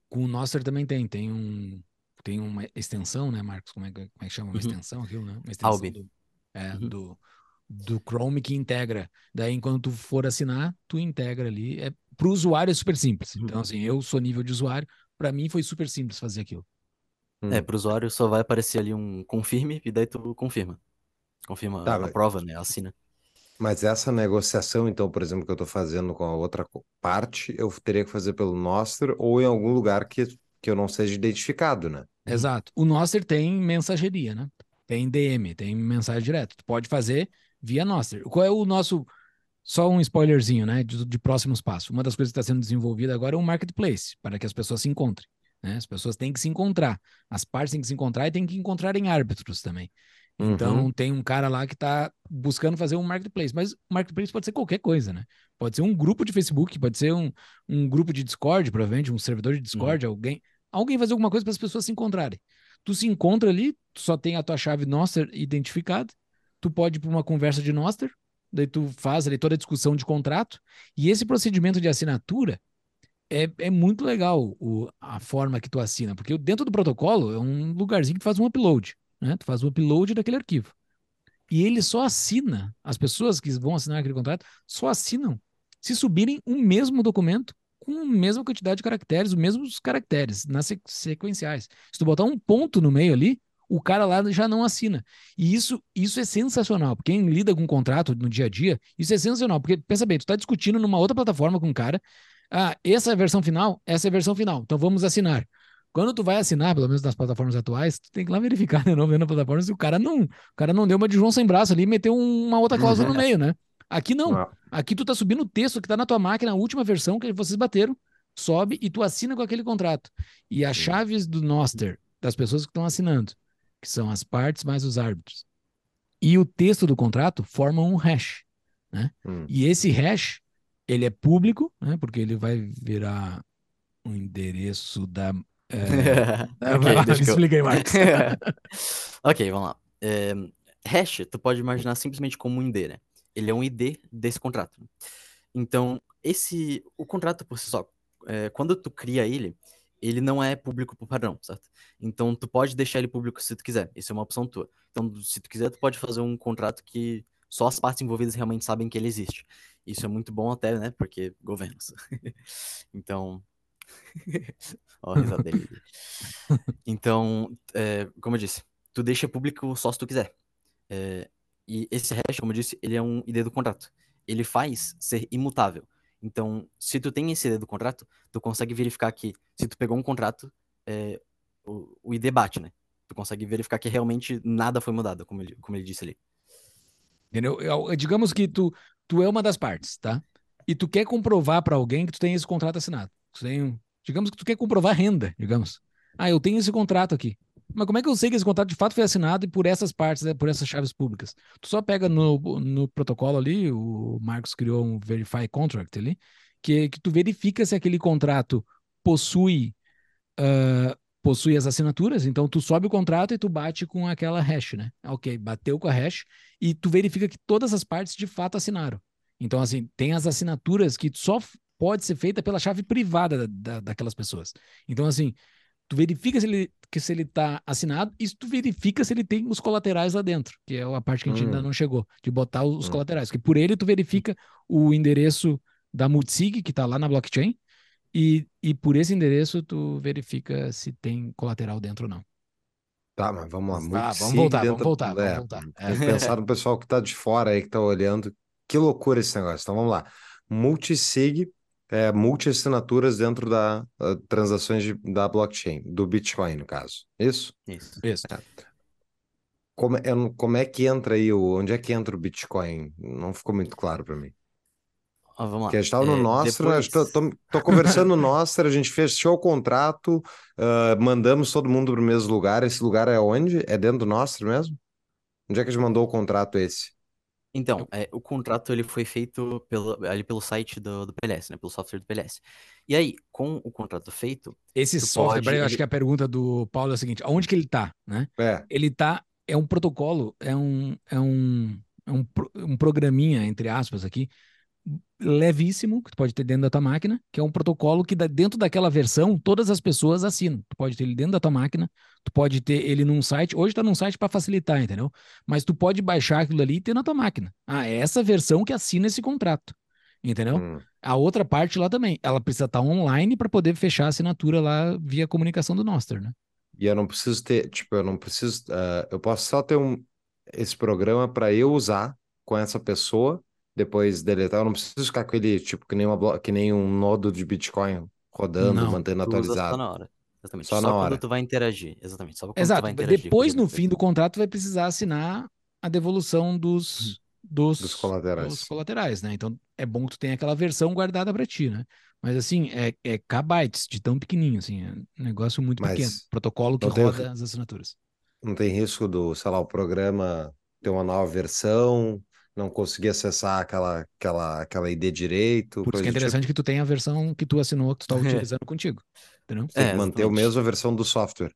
com o Noster também tem, tem um tem uma extensão, né, Marcos? Como é, como é que chama? Uma uhum. extensão aquilo, né? Uma extensão do, é, uhum. do, do Chrome que integra. Daí, quando tu for assinar, tu integra ali. É, para o usuário é super simples. Uhum. Então, assim, eu sou nível de usuário, para mim foi super simples fazer aquilo.
É, para o usuário só vai aparecer ali um confirme e daí tu confirma. Confirma tá, a, mas... prova, né? Assina.
Mas essa negociação, então, por exemplo, que eu estou fazendo com a outra parte, eu teria que fazer pelo Nostr ou em algum lugar que, que eu não seja identificado, né?
Uhum. Exato. O Nostr tem mensageria, né? Tem DM, tem mensagem direta. Tu pode fazer via Nostr. Qual é o nosso. Só um spoilerzinho, né? De, de próximos passos. Uma das coisas que está sendo desenvolvida agora é um marketplace, para que as pessoas se encontrem. Né? As pessoas têm que se encontrar. As partes têm que se encontrar e têm que encontrar em árbitros também. Então, uhum. tem um cara lá que está buscando fazer um marketplace. Mas marketplace pode ser qualquer coisa, né? Pode ser um grupo de Facebook, pode ser um, um grupo de Discord, provavelmente, um servidor de Discord, uhum. alguém alguém fazer alguma coisa para as pessoas se encontrarem. Tu se encontra ali, tu só tem a tua chave Noster identificada, tu pode ir para uma conversa de Noster, daí tu faz ali toda a discussão de contrato, e esse procedimento de assinatura é, é muito legal o, a forma que tu assina, porque dentro do protocolo é um lugarzinho que tu faz um upload, né? Tu faz o upload daquele arquivo. E ele só assina, as pessoas que vão assinar aquele contrato só assinam se subirem o mesmo documento com a mesma quantidade de caracteres, os mesmos caracteres, nas sequenciais. Se tu botar um ponto no meio ali, o cara lá já não assina. E isso, isso é sensacional. Quem lida com contrato no dia a dia, isso é sensacional. Porque, pensa bem, tu tá discutindo numa outra plataforma com um cara, ah, essa é a versão final, essa é a versão final, então vamos assinar. Quando tu vai assinar, pelo menos nas plataformas atuais, tu tem que lá verificar, não vendo a plataforma, se o cara não, o cara não deu uma de João sem braço ali e meteu uma outra cláusula no meio, né? Aqui não. Aqui tu tá subindo o texto que tá na tua máquina, a última versão que vocês bateram, sobe e tu assina com aquele contrato. E as chaves do Noster, das pessoas que estão assinando, que são as partes mais os árbitros, e o texto do contrato formam um hash, né? Hum. E esse hash, ele é público, né? Porque ele vai virar um endereço da... É... okay, lá, explica aí, Marcos.
ok, vamos lá. É, hash, tu pode imaginar simplesmente como um ID, né? Ele é um ID desse contrato. Então, esse, o contrato por si só, é, quando tu cria ele, ele não é público por padrão, certo? Então, tu pode deixar ele público se tu quiser. Isso é uma opção tua. Então, se tu quiser, tu pode fazer um contrato que só as partes envolvidas realmente sabem que ele existe. Isso é muito bom até, né? Porque governos. então... Ó, a dele. Então, é, como eu disse, tu deixa público só se tu quiser. É, e esse hash, como eu disse, ele é um ID do contrato. Ele faz ser imutável. Então, se tu tem esse ID do contrato, tu consegue verificar que se tu pegou um contrato, é, o, o ID bate, né? Tu consegue verificar que realmente nada foi mudado, como ele, como ele disse ali.
Entendeu? Digamos que tu, tu é uma das partes, tá? E tu quer comprovar para alguém que tu tem esse contrato assinado. Tu tem, digamos que tu quer comprovar renda, digamos. Ah, eu tenho esse contrato aqui. Mas como é que eu sei que esse contrato de fato foi assinado e por essas partes, né, por essas chaves públicas? Tu só pega no, no protocolo ali, o Marcos criou um Verify Contract ali, que, que tu verifica se aquele contrato possui, uh, possui as assinaturas, então tu sobe o contrato e tu bate com aquela hash, né? Ok, bateu com a hash e tu verifica que todas as partes de fato assinaram. Então, assim, tem as assinaturas que só pode ser feita pela chave privada da, da, daquelas pessoas. Então, assim, tu verifica se ele que se ele está assinado e tu verifica se ele tem os colaterais lá dentro, que é a parte que a gente hum. ainda não chegou, de botar os hum. colaterais. Porque por ele tu verifica o endereço da Multisig, que está lá na blockchain, e, e por esse endereço tu verifica se tem colateral dentro ou não.
Tá, mas vamos lá.
Tá, vamos voltar, dentro... vamos voltar, é, vamos voltar.
É. Pensar no pessoal que está de fora aí, que está olhando. Que loucura esse negócio. Então vamos lá. Multisig é, multi-assinaturas dentro da uh, transações de, da blockchain, do Bitcoin, no caso. Isso?
Isso. Isso.
É. Como, é, como é que entra aí, o, onde é que entra o Bitcoin? Não ficou muito claro para mim.
Ah, vamos lá.
Porque a gente estava no é, Nostra, depois... tô, tô, tô, conversando no Nostra, a gente fechou o contrato, uh, mandamos todo mundo para o mesmo lugar. Esse lugar é onde? É dentro do Nostra mesmo? Onde é que a gente mandou o contrato esse?
Então, é, o contrato ele foi feito pelo, ali pelo site do, do PLS, né? Pelo software do PLS. E aí, com o contrato feito.
Esse software, pode, eu acho que a pergunta do Paulo é a seguinte: aonde que ele está, né?
É.
Ele está, é um protocolo, é um, é um, é um, um programinha, entre aspas, aqui, levíssimo que tu pode ter dentro da tua máquina, que é um protocolo que dentro daquela versão todas as pessoas assinam. Tu pode ter ele dentro da tua máquina, tu pode ter ele num site. Hoje está num site para facilitar, entendeu? Mas tu pode baixar aquilo ali e ter na tua máquina. Ah, é essa versão que assina esse contrato, entendeu? Hum. A outra parte lá também, ela precisa estar tá online para poder fechar a assinatura lá via comunicação do Noster, né?
E eu não preciso ter, tipo, eu não preciso, uh, eu posso só ter um esse programa para eu usar com essa pessoa depois deletar. Eu não preciso ficar com ele, tipo, que nem, uma, que nem um nodo de Bitcoin rodando, não, mantendo atualizado.
Só na hora. Exatamente. Só, só na hora. tu vai interagir. Exatamente. Só quando
Exato.
tu vai
interagir depois, no fim do contrato, vai precisar assinar a devolução dos, dos,
dos colaterais.
Dos colaterais, né? Então é bom que tu tenha aquela versão guardada para ti, né? Mas assim, é, é kbytes de tão pequenininho, assim, é um negócio muito Mas pequeno. Protocolo que roda tem, as assinaturas.
Não tem risco do, sei lá, o programa ter uma nova versão, não conseguir acessar aquela, aquela, aquela ID direito.
Por isso que é tipo. interessante tipo... que tu tenha a versão que tu assinou, que tu está utilizando contigo. Entendeu?
Tem é, manter a mesma versão do software.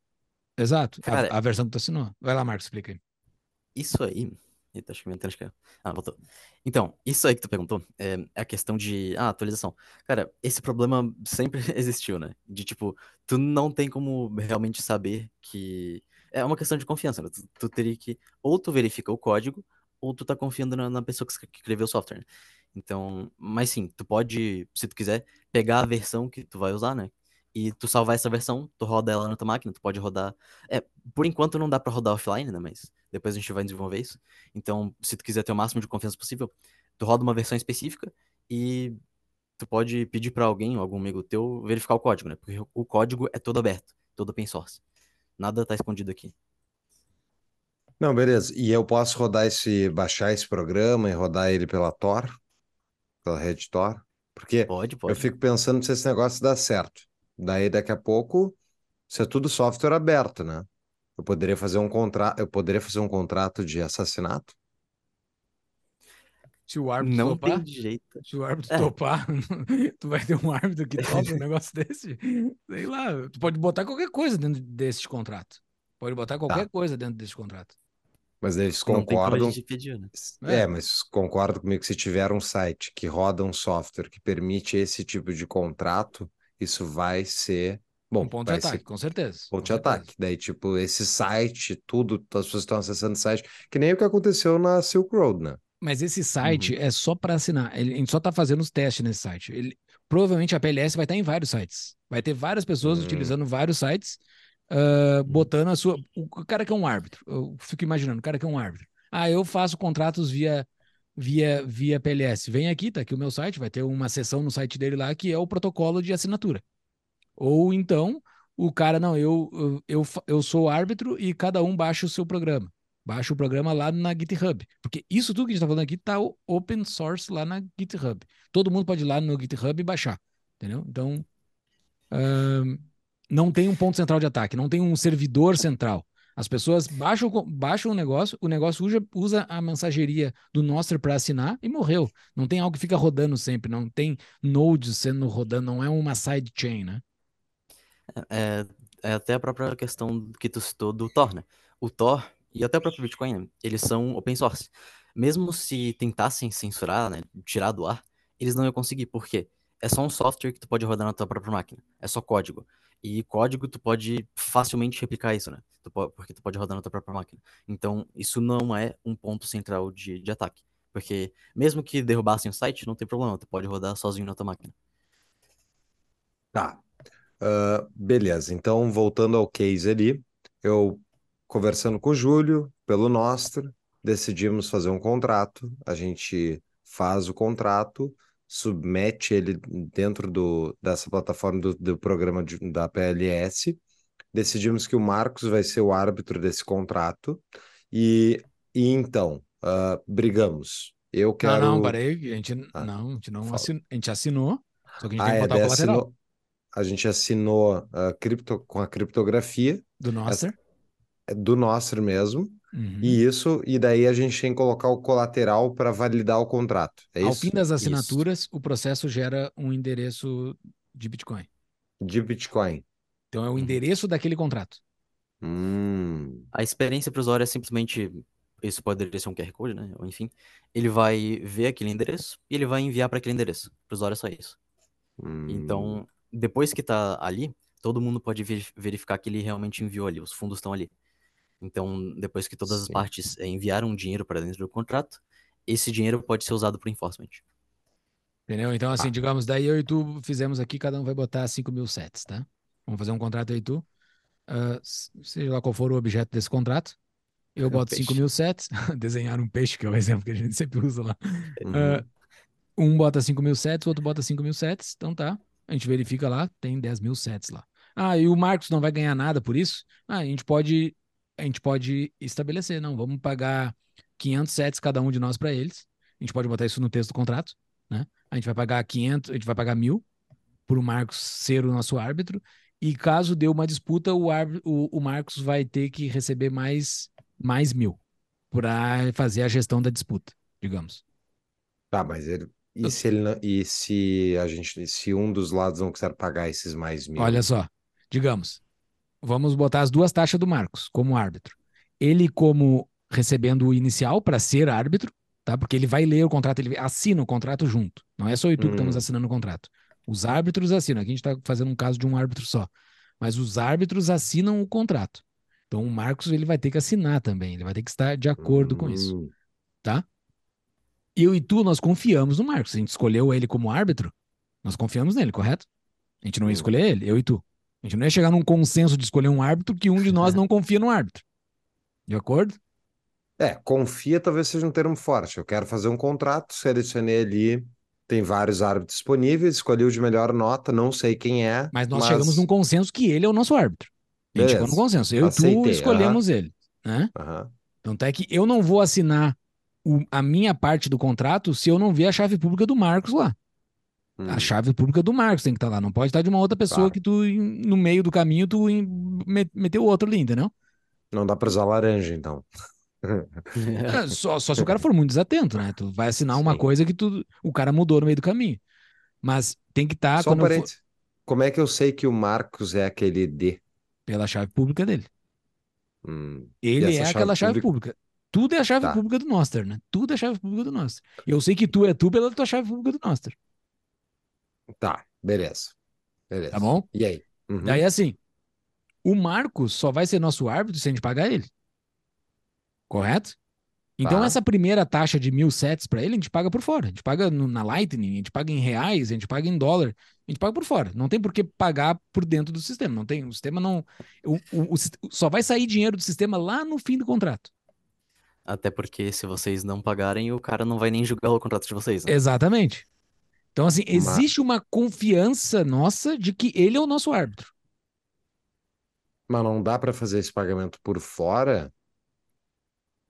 Exato, Cara, a, a, versão que tu assinou. Vai lá, Marcos, explica aí.
Isso aí. Eita, acho que minha que Ah, voltou. Então, isso aí que tu perguntou é, é a questão de ah, atualização. Cara, esse problema sempre existiu, né? De tipo, tu não tem como realmente saber que. É uma questão de confiança, né? Tu, tu teria que. Ou tu verifica o código, ou tu tá confiando na, na pessoa que escreveu o software. Né? Então, mas sim, tu pode, se tu quiser, pegar a versão que tu vai usar, né? E tu salvar essa versão, tu roda ela na tua máquina, tu pode rodar. É, por enquanto não dá pra rodar offline, né? Mas depois a gente vai desenvolver isso. Então, se tu quiser ter o máximo de confiança possível, tu roda uma versão específica e tu pode pedir pra alguém, ou algum amigo teu, verificar o código, né? Porque o código é todo aberto, todo open source. Nada tá escondido aqui.
Não, beleza. E eu posso rodar esse, baixar esse programa e rodar ele pela Tor, pela rede Tor? Porque
Pode,
eu
pode.
fico pensando se esse negócio dá certo. Daí daqui a pouco, isso é tudo software aberto, né? Eu poderia fazer um contrato, eu poderia fazer um contrato de assassinato?
Se o árbitro
Não
topar,
tem jeito.
se o árbitro
É.
topar, tu vai ter um árbitro que topa um negócio desse. Sei lá, tu pode botar qualquer coisa dentro desse contrato. Pode botar qualquer coisa dentro desse contrato.
Mas eles concordam.
pedir, né?
É,
É.
mas concordo comigo que se tiver um site que roda um software que permite esse tipo de contrato, isso vai ser. Bom,
um ponto de ataque,
ser
com certeza.
ponto
com
de
certeza.
ataque. Daí, tipo, esse site, tudo, as pessoas estão acessando o site, que nem o que aconteceu na Silk Road, né?
Mas esse site
Uhum.
é só para assinar. Ele, a gente só tá fazendo os testes nesse site. Ele, provavelmente a PLS vai estar em vários sites. Vai ter várias pessoas
Hum.
utilizando vários sites, ah, botando a sua. O, cara que é um árbitro. Eu fico imaginando, o cara que é um árbitro. Ah, eu faço contratos via, via, via PLS. Vem aqui, tá aqui o meu site, vai ter uma seção no site dele lá que é o protocolo de assinatura. Ou então, o cara, não, eu, eu, eu, eu sou árbitro e cada um baixa o seu programa. Baixa o programa lá na GitHub. Porque isso tudo que a gente está falando aqui está open source lá na GitHub. Todo mundo pode ir lá no GitHub e baixar. Entendeu? Então, ahn, não tem um ponto central de ataque, não tem um servidor central. As pessoas baixam, baixam o negócio, o negócio usa, usa a mensageria do Nostr para assinar e morreu. Não tem algo que fica rodando sempre, não tem nodes sendo rodando, não é uma sidechain, né?
É, é até a própria questão que tu citou do Tor, né? O Tor e até o próprio Bitcoin, né? eles são open source. Mesmo se tentassem censurar, né, tirar do ar, eles não iam conseguir. Por quê? É só um software que tu pode rodar na tua própria máquina. É só código. E código tu pode facilmente replicar isso, né? Tu po- porque tu pode rodar na tua própria máquina. Então, isso não é um ponto central de, de ataque. Porque mesmo que derrubassem o site, não tem problema. Tu pode rodar sozinho na tua máquina.
Tá. Ah, beleza. Então, voltando ao case ali, eu conversando com o Júlio pelo Nostr, decidimos fazer um contrato. A gente faz o contrato, submete ele dentro do, dessa plataforma do, do programa de- da PLS. Decidimos que o Marcos vai ser o árbitro desse contrato. E, e então, ah, brigamos. Eu quero.
Não, não, parei. A gente,
Ah,
não, a gente não assinou, a gente assinou, só que a gente
Ah,
tem que
é,
botar o
daí
colateral
assinou- a gente assinou a cripto, com a criptografia
do Nostr.
é do Nostr mesmo,
Uhum.
e isso, e daí a gente tem que colocar o colateral para validar o contrato. É
Ao
isso?
fim das
Isso.
assinaturas, o processo gera um endereço de Bitcoin.
De Bitcoin.
Então é o
Uhum.
endereço daquele contrato.
Hum,
A experiência para o usuário é simplesmente, isso poderia ser um QR Code, né? Ou enfim, ele vai ver aquele endereço e ele vai enviar para aquele endereço. Para o usuário é só isso.
hum,
Então, depois que tá ali, todo mundo pode ver- verificar que ele realmente enviou ali, os fundos estão ali. Então, depois que todas as
Sim.
partes eh, enviaram dinheiro para dentro do contrato, esse dinheiro pode ser usado para enforcement.
Entendeu? Então, assim,
Ah.
digamos, daí eu e tu fizemos aqui, cada um vai botar 5 mil sets, tá? Vamos fazer um contrato aí, tu. s- seja lá qual for o objeto desse contrato. Eu
É um
boto 5
peixe.
mil sets. Desenhar um peixe, que é o exemplo que a gente sempre usa lá.
uhum.
Ah, um bota 5 mil sets, o outro bota 5 mil sets. Então tá. A gente verifica lá, tem 10 mil sets lá. Ah, e o Marcos não vai ganhar nada por isso? Ah, a gente pode, a gente pode estabelecer, não, vamos pagar 500 sets cada um de nós para eles. A gente pode botar isso no texto do contrato, né? A gente vai pagar 500, a gente vai pagar mil por o Marcos ser o nosso árbitro. E caso dê uma disputa, o, árbitro, o, o Marcos vai ter que receber mais, mais mil para fazer a gestão da disputa, digamos.
Tá, mas ele. E se ele não, e se a gente, se um dos lados não quiser pagar esses mais mil?
Olha só, digamos, vamos botar as duas taxas do Marcos como árbitro. Ele como recebendo o inicial para ser árbitro, tá? Porque ele vai ler o contrato, ele assina o contrato junto. Não é só eu e tu que estamos
Hum.
assinando o contrato. Os árbitros assinam. Aqui a gente está fazendo um caso de um árbitro só. Mas os árbitros assinam o contrato. Então o Marcos ele vai ter que assinar também. Ele vai ter que estar de acordo com isso,
Hum,
tá? Eu e tu, nós confiamos no Marcos. A gente escolheu ele como árbitro. Nós confiamos nele, correto? A gente não ia
Hum.
escolher ele, eu e tu. A gente não ia chegar num consenso de escolher um árbitro que um de nós não confia no árbitro. De acordo?
É, confia talvez seja um termo forte. Eu quero fazer um contrato, selecionei ali, tem vários árbitros disponíveis, escolhi o de melhor nota, não sei quem é.
Mas nós chegamos num consenso que ele é o nosso árbitro. A gente chegou num consenso. Eu Aceitei, e tu escolhemos ele. Né?
Aham.
Tanto é que eu não vou assinar o- a minha parte do contrato se eu não ver a chave pública do Marcos lá. A
Hum,
chave pública do Marcos tem que estar lá. Não pode estar de uma outra pessoa
Claro.
que tu, no meio do caminho, tu meteu outro ali, entendeu?
Não dá pra usar laranja, então.
É, só, só se o cara for muito desatento, né? Tu vai assinar uma
Sim.
coisa que tu, o cara mudou no meio do caminho. Mas tem que estar
Só um
for-.
Como é que eu sei que o Marcos é aquele D?
pela chave pública dele.
Hum,
Ele é
chave
aquela chave
pública-
pública. Tudo é a chave
Tá.
pública do Noster, né? Tudo é a chave pública do Noster. Eu sei que tu é tu pela tua chave pública do Noster.
Tá, beleza. Beleza.
Tá bom?
E aí? Uhum.
Daí assim, o Marcos só vai ser nosso árbitro se a gente pagar ele. Correto? Então,
Tá.
essa primeira taxa de mil sets pra ele, a gente paga por fora. A gente paga no- na Lightning, a gente paga em reais, a gente paga em dólar, a gente paga por fora. Não tem por que pagar por dentro do sistema. Não tem, o sistema não. O, o- o só vai sair dinheiro do sistema lá no fim do contrato.
Até porque se vocês não pagarem, o cara não vai nem julgar o contrato de vocês, né?
Exatamente. Então, assim,
Mas-
existe uma confiança nossa de que ele é o nosso árbitro.
Mas não dá pra fazer esse pagamento por fora?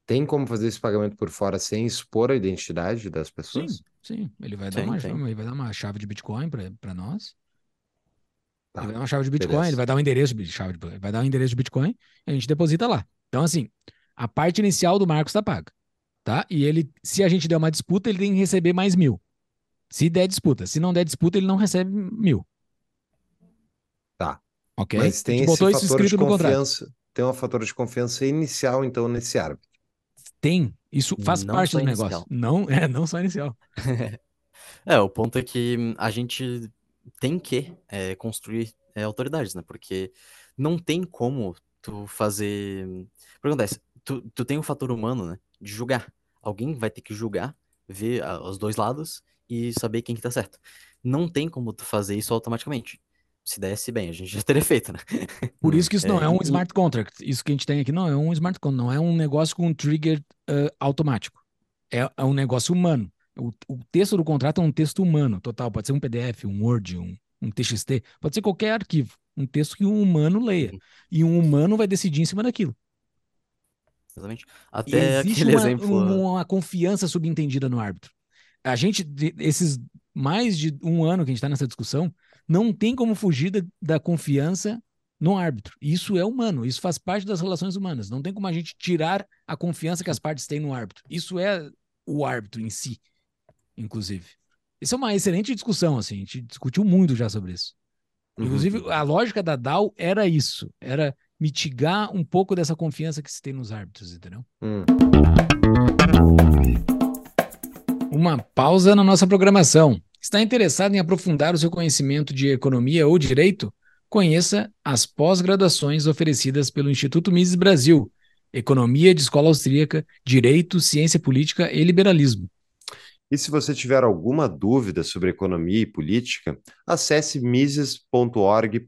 Tem como fazer esse pagamento por fora sem expor a identidade das
Sim,
pessoas?
sim. Ele vai dar
Sim,
uma,
sim.
ele vai dar uma chave de Bitcoin pra nós.
Tá,
Ele vai dar uma chave de Bitcoin,
beleza.
ele vai dar um endereço de chave de, vai dar um endereço de Bitcoin e a gente deposita lá. Então, assim, a parte inicial do Marcos tá paga, tá? E ele, se a gente der uma disputa, ele tem que receber mais mil. Se der disputa. Se não der disputa, ele não recebe mil.
Tá.
Ok?
Mas tem esse
botou isso
fator de
escrito no contrato.
confiança. Tem um fator de confiança inicial, então, nesse árbitro.
Tem. Isso faz
Não
parte do
inicial.
negócio. Não, é, não só inicial.
É, o ponto é que a gente tem que é, construir é, autoridades, né? Porque não tem como tu fazer. O que acontece? Tu, tu tem o fator humano, né? De julgar. Alguém vai ter que julgar, ver ah, os dois lados e saber quem que tá certo. Não tem como tu fazer isso automaticamente. Se desse bem, a gente já teria feito, né?
Por isso que isso não
É,
é um smart contract. Isso que a gente tem aqui não é um smart contract, não é um negócio com um trigger ah, automático. É, é um negócio humano. O, o texto do contrato é um texto humano, total. Pode ser um PDF, um Word, um, um TXT, pode ser qualquer arquivo. Um texto que um humano leia.
Uhum.
E um humano vai decidir em cima daquilo.
Exatamente. Até
existe
aquele
uma,
exemplo.
uma confiança subentendida no árbitro. A gente, esses mais de um ano que a gente está nessa discussão, não tem como fugir da, da confiança no árbitro. Isso é humano, isso faz parte das relações humanas. Não tem como a gente tirar a confiança que as partes têm no árbitro. Isso é o árbitro em si, inclusive. Isso é uma excelente discussão, assim, a gente discutiu muito já sobre isso.
Uhum.
Inclusive, a lógica da DAO era isso, era mitigar um pouco dessa confiança que se tem nos árbitros, entendeu?
Hum.
Uma pausa na nossa programação. Está interessado em aprofundar o seu conhecimento de economia ou direito? Conheça as pós-graduações oferecidas pelo Instituto Mises Brasil: Economia de Escola Austríaca, Direito, Ciência Política e Liberalismo.
E se você tiver alguma dúvida sobre economia e política, acesse mises.org.br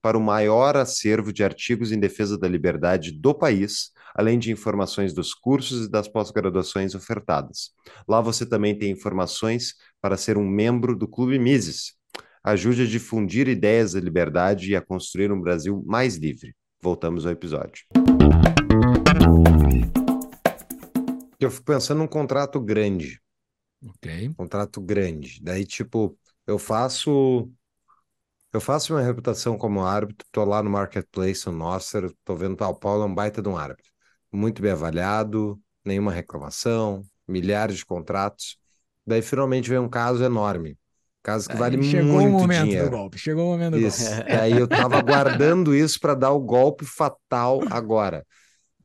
para o maior acervo de artigos em defesa da liberdade do país, além de informações dos cursos e das pós-graduações ofertadas. Lá você também tem informações para ser um membro do Clube Mises. Ajude a difundir ideias da liberdade e a construir um Brasil mais livre. Voltamos ao episódio. Eu fico pensando num contrato grande
Ok.
contrato grande. Daí, tipo, eu faço eu faço minha reputação como árbitro, tô lá no marketplace, no Nostr, tô vendo, ah, o Paulo é um baita de um árbitro. Muito bem avaliado, nenhuma reclamação, milhares de contratos. Daí, finalmente, vem um caso enorme. Caso que vale
Aí chegou o
muito
momento do
dinheiro.
golpe. Chegou o momento do golpe.
Isso. Daí eu tava guardando isso para dar o golpe fatal agora.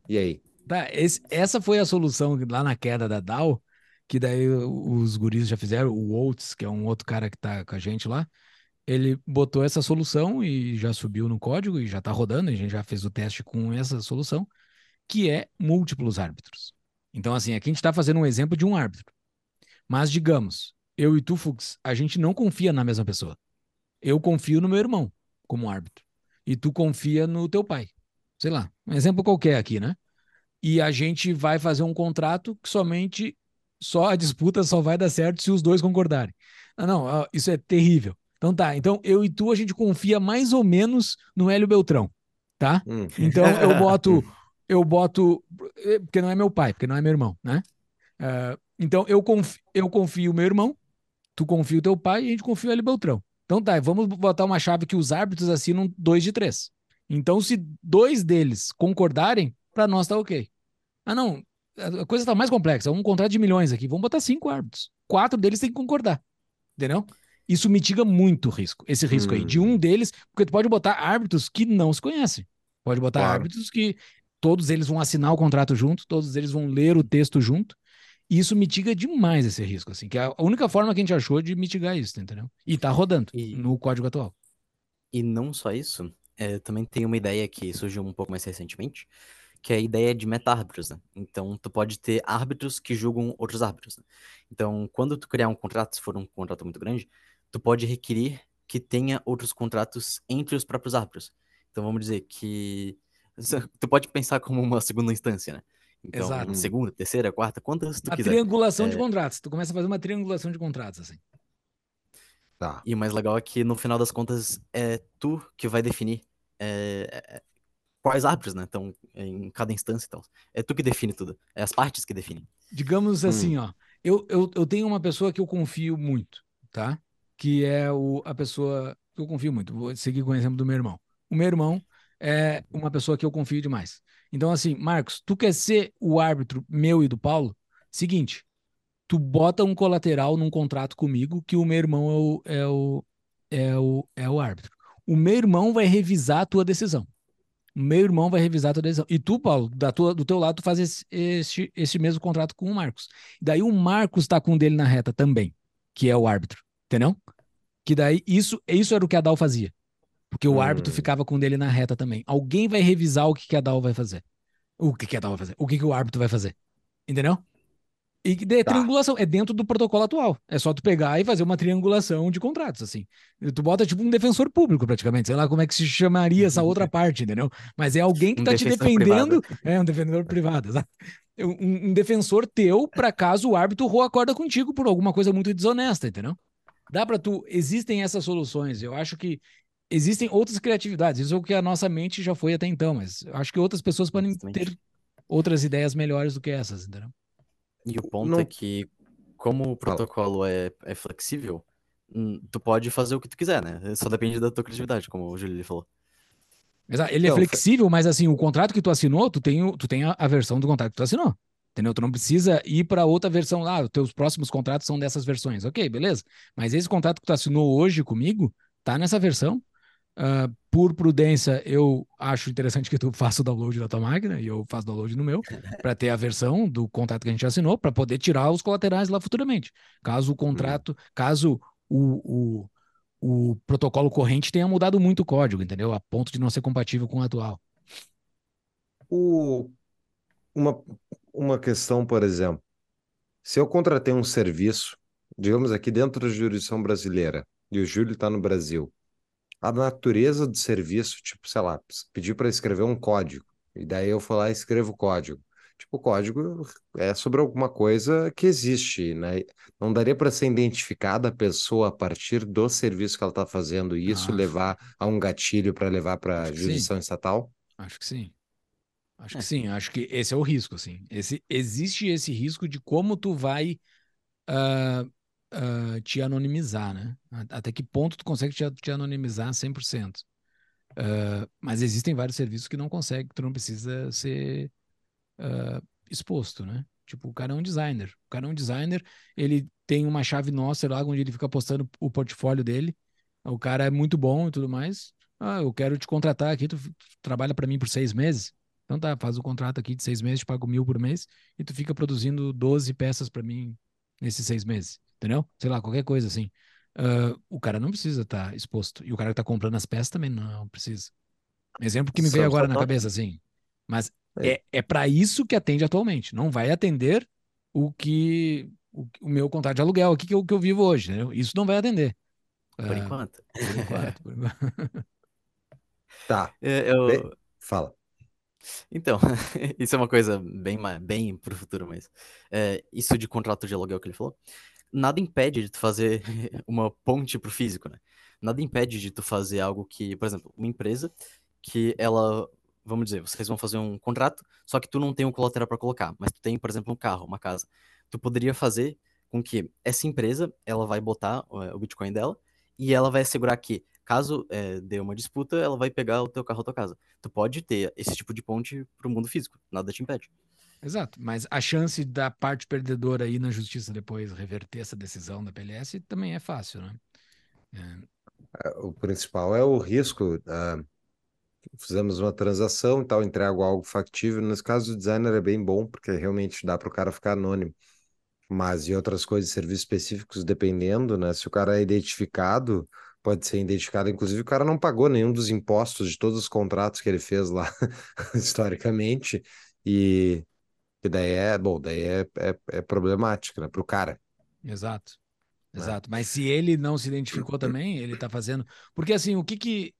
E aí?
Tá, esse- essa foi a solução lá na queda da DAO, que daí os guris já fizeram, o Oates, que é um outro cara que tá com a gente lá, ele botou essa solução e já subiu no código e já tá rodando, a gente já fez o teste com essa solução, que é múltiplos árbitros. Então, assim, aqui a gente tá fazendo um exemplo de um árbitro. Mas, digamos, eu e tu, Fux, a gente não confia na mesma pessoa. Eu confio no meu irmão como árbitro. e tu confia no teu pai. Sei lá, um exemplo qualquer aqui, né? E a gente vai fazer um contrato que somente só a disputa só vai dar certo se os dois concordarem. Ah, não, isso é terrível. Então tá, então eu e tu a gente confia mais ou menos no Hélio Beltrão, tá? Hum. Então eu boto, eu boto, eh, porque não é meu pai, porque não é meu irmão, né? Uh, então eu confio, eu confio o meu irmão, tu confia o teu pai e a gente confia o Hélio Beltrão. Então tá, vamos botar uma chave que os árbitros assinam dois de três. Então, se dois deles concordarem, para nós tá ok. Ah, não, a coisa tá mais complexa. Um contrato de milhões aqui. Vamos botar cinco árbitros. Quatro deles têm que concordar. Entendeu? Isso mitiga muito o risco, esse risco hum. aí. De um hum. deles, porque tu pode botar árbitros que não se conhecem. Pode botar claro. árbitros que todos eles vão assinar o contrato junto, todos eles vão ler o texto junto. E isso mitiga demais esse risco, assim, que é a única forma que a gente achou de mitigar isso, entendeu? E tá rodando e, no código atual.
E não só isso, é, também tem uma ideia que surgiu um pouco mais recentemente, que é a ideia de meta-árbitros, né? Então, tu pode ter árbitros que julgam outros árbitros. Né? Então, quando tu criar um contrato, se for um contrato muito grande, tu pode requerer que tenha outros contratos entre os próprios árbitros. Então, vamos dizer que tu pode pensar como uma segunda instância, né? Então, Exato. segunda, terceira, quarta, quantas tu
a
quiser.
triangulação é... de contratos. Tu começa a fazer uma triangulação de contratos, assim.
Tá. E o mais legal é que, no final das contas, é tu que vai definir é, é, quais árbitros, né? Então, em cada instância e então. tal. É tu que define tudo. É as partes que definem.
Digamos assim, hum. ó. Eu, eu, eu tenho uma pessoa que eu confio muito, tá? Que é o, a pessoa que eu confio muito. Vou seguir com o exemplo do meu irmão. O meu irmão é uma pessoa que eu confio demais. Então, assim, Marcos, tu quer ser o árbitro meu e do Paulo? Seguinte, tu bota um colateral num contrato comigo que o meu irmão é o, é o, é o, é o árbitro. O meu irmão vai revisar a tua decisão. O meu irmão vai revisar a tua decisão. E tu, Paulo, da tua, do teu lado, tu faz esse, esse, esse mesmo contrato com o Marcos. Daí o Marcos tá com o dele na reta também, que é o árbitro. Entendeu? Que daí isso, isso era o que a Dal fazia. Porque o hum. árbitro ficava com dele na reta também. Alguém vai revisar o que, que a DAO vai fazer. O que, que a DAO vai fazer? O que, que o árbitro vai fazer? Entendeu? E de tá. triangulação é dentro do protocolo atual. É só tu pegar e fazer uma triangulação de contratos, assim. Tu bota tipo um defensor público, praticamente. Sei lá como é que se chamaria essa outra parte, entendeu? Mas é alguém que um tá te defendendo. Privado. É, um defensor privado, exato. Um, um defensor teu para caso o árbitro roa a corda contigo por alguma coisa muito desonesta, entendeu? Dá para tu. Existem essas soluções. Eu acho que existem outras criatividades. Isso é o que a nossa mente já foi até então, mas acho que outras pessoas podem ter outras ideias melhores do que essas, entendeu?
E o ponto Não... é que, como o protocolo é, é flexível, hum, tu pode fazer o que tu quiser, né? Só depende da tua criatividade, como o Júlio falou.
Exato. Ele é flexível, mas assim, o contrato que tu assinou, tu tem, tu tem a, a versão do contrato que tu assinou. Entendeu? Tu não precisa ir para outra versão lá. Ah, os teus próximos contratos são dessas versões. Ok, beleza. Mas esse contrato que tu assinou hoje comigo tá nessa versão. Uh, por prudência, eu acho interessante que tu faça o download da tua máquina e eu faço download no meu, para ter a versão do contrato que a gente assinou, para poder tirar os colaterais lá futuramente. Caso o contrato, caso o, o, o protocolo corrente tenha mudado muito o código, entendeu? A ponto de não ser compatível com o atual.
O, uma, uma questão, por exemplo, se eu contratei um serviço, digamos aqui dentro da jurisdição brasileira, e o Júlio está no Brasil, a natureza do serviço, tipo, sei lá, pedir para escrever um código, e daí eu vou lá e escrevo o código. Tipo, o código é sobre alguma coisa que existe, né? Não daria para ser identificada a pessoa a partir do serviço que ela está fazendo e isso levar a um gatilho para levar para a jurisdição estatal?
Acho que sim. Acho é. que sim. Acho que esse é o risco, assim. Esse, existe esse risco de como tu vai uh, uh, te anonimizar, né? Até que ponto tu consegue te, te anonimizar 100%. Uh, mas existem vários serviços que não consegue, que tu não precisa ser uh, exposto, né? Tipo, o cara é um designer. O cara é um designer, ele tem uma chave nossa lá onde ele fica postando o portfólio dele. O cara é muito bom e tudo mais. Ah, eu quero te contratar aqui, tu, trabalha para mim por seis meses. Então tá, faz o contrato aqui de seis meses, te pago mil por mês e tu fica produzindo 12 peças para mim nesses seis meses entendeu? Sei lá, qualquer coisa assim. Uh, o cara não precisa estar tá exposto. E o cara que está comprando as peças também não precisa. Exemplo que me veio agora na cabeça, assim. Mas é, é, é para isso que atende atualmente. Não vai atender o que o, o meu contrato de aluguel aqui que eu, que eu vivo hoje, entendeu? Isso não vai atender.
Por uh, enquanto.
Por enquanto. Por enquanto.
Tá.
É, eu...
Fala.
Então, isso é uma coisa bem, bem pro futuro, mas é, isso de contrato de aluguel que ele falou, nada impede de tu fazer uma ponte pro físico, né? Nada impede de tu fazer algo que, por exemplo, uma empresa que ela, vamos dizer, vocês vão fazer um contrato, só que tu não tem um colateral para colocar, mas tu tem, por exemplo, um carro, uma casa. Tu poderia fazer com que essa empresa, ela vai botar é, o Bitcoin dela e ela vai assegurar que caso é, dê uma disputa, ela vai pegar o teu carro ou tua casa. Tu pode ter esse tipo de ponte para o mundo físico, nada te impede.
Exato, mas a chance da parte perdedora aí na justiça depois reverter essa decisão da PLS também é fácil, né?
É... O principal é o risco. Uh, fizemos uma transação e tal, entrego algo factível. Nesse caso, o designer é bem bom, porque realmente dá para o cara ficar anônimo. Mas e outras coisas, serviços específicos, dependendo, né? Se o cara é identificado, pode ser identificado. Inclusive, o cara não pagou nenhum dos impostos de todos os contratos que ele fez lá, historicamente, e, daí é, bom, daí é, é, é problemático, né, para o cara.
Exato. Né? Exato. Mas se ele não se identificou também, ele está fazendo. Porque assim, o que que,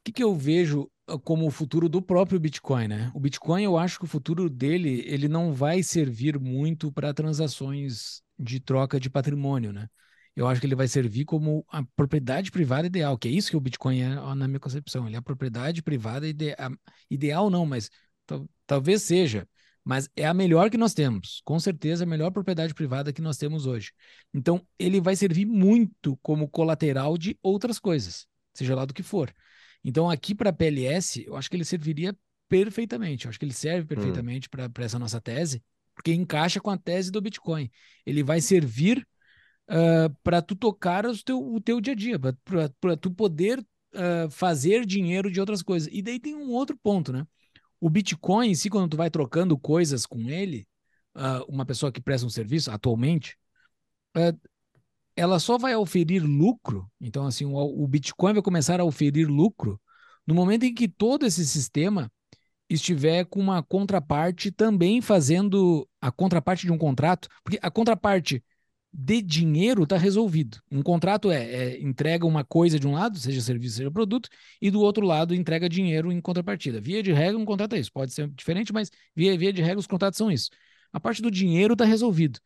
o que que eu vejo ah, como o futuro do próprio Bitcoin, né? O Bitcoin, eu acho que o futuro dele, ele não vai servir muito para transações de troca de patrimônio, né? Eu acho que ele vai servir como a propriedade privada ideal, que é isso que o Bitcoin é na minha concepção. Ele é a propriedade privada ide ideal, não, mas talvez seja. Mas é a melhor que nós temos, com certeza a melhor propriedade privada que nós temos hoje. Então, ele vai servir muito como colateral de outras coisas, seja lá do que for. Então, aqui para a PLS, eu acho que ele serviria perfeitamente. Eu acho que ele serve hum. perfeitamente hum. para essa nossa tese, porque encaixa com a tese do Bitcoin. Ele vai servir uh, ah, para tu tocar o teu, o teu dia a dia, para tu poder uh, fazer dinheiro de outras coisas. E daí tem um outro ponto, né? O Bitcoin em si, quando tu vai trocando coisas com ele, uh, uma pessoa que presta um serviço atualmente, ela só vai oferir lucro. Então, assim, o, o Bitcoin vai começar a oferir lucro no momento em que todo esse sistema estiver com uma contraparte também fazendo a contraparte de um contrato, porque a contraparte de dinheiro está resolvido. Um contrato é, é, entrega uma coisa de um lado, seja serviço, seja produto, e do outro lado entrega dinheiro em contrapartida. Via de regra, um contrato é isso. Pode ser diferente, mas via, via de regra, os contratos são isso. A parte do dinheiro está resolvido.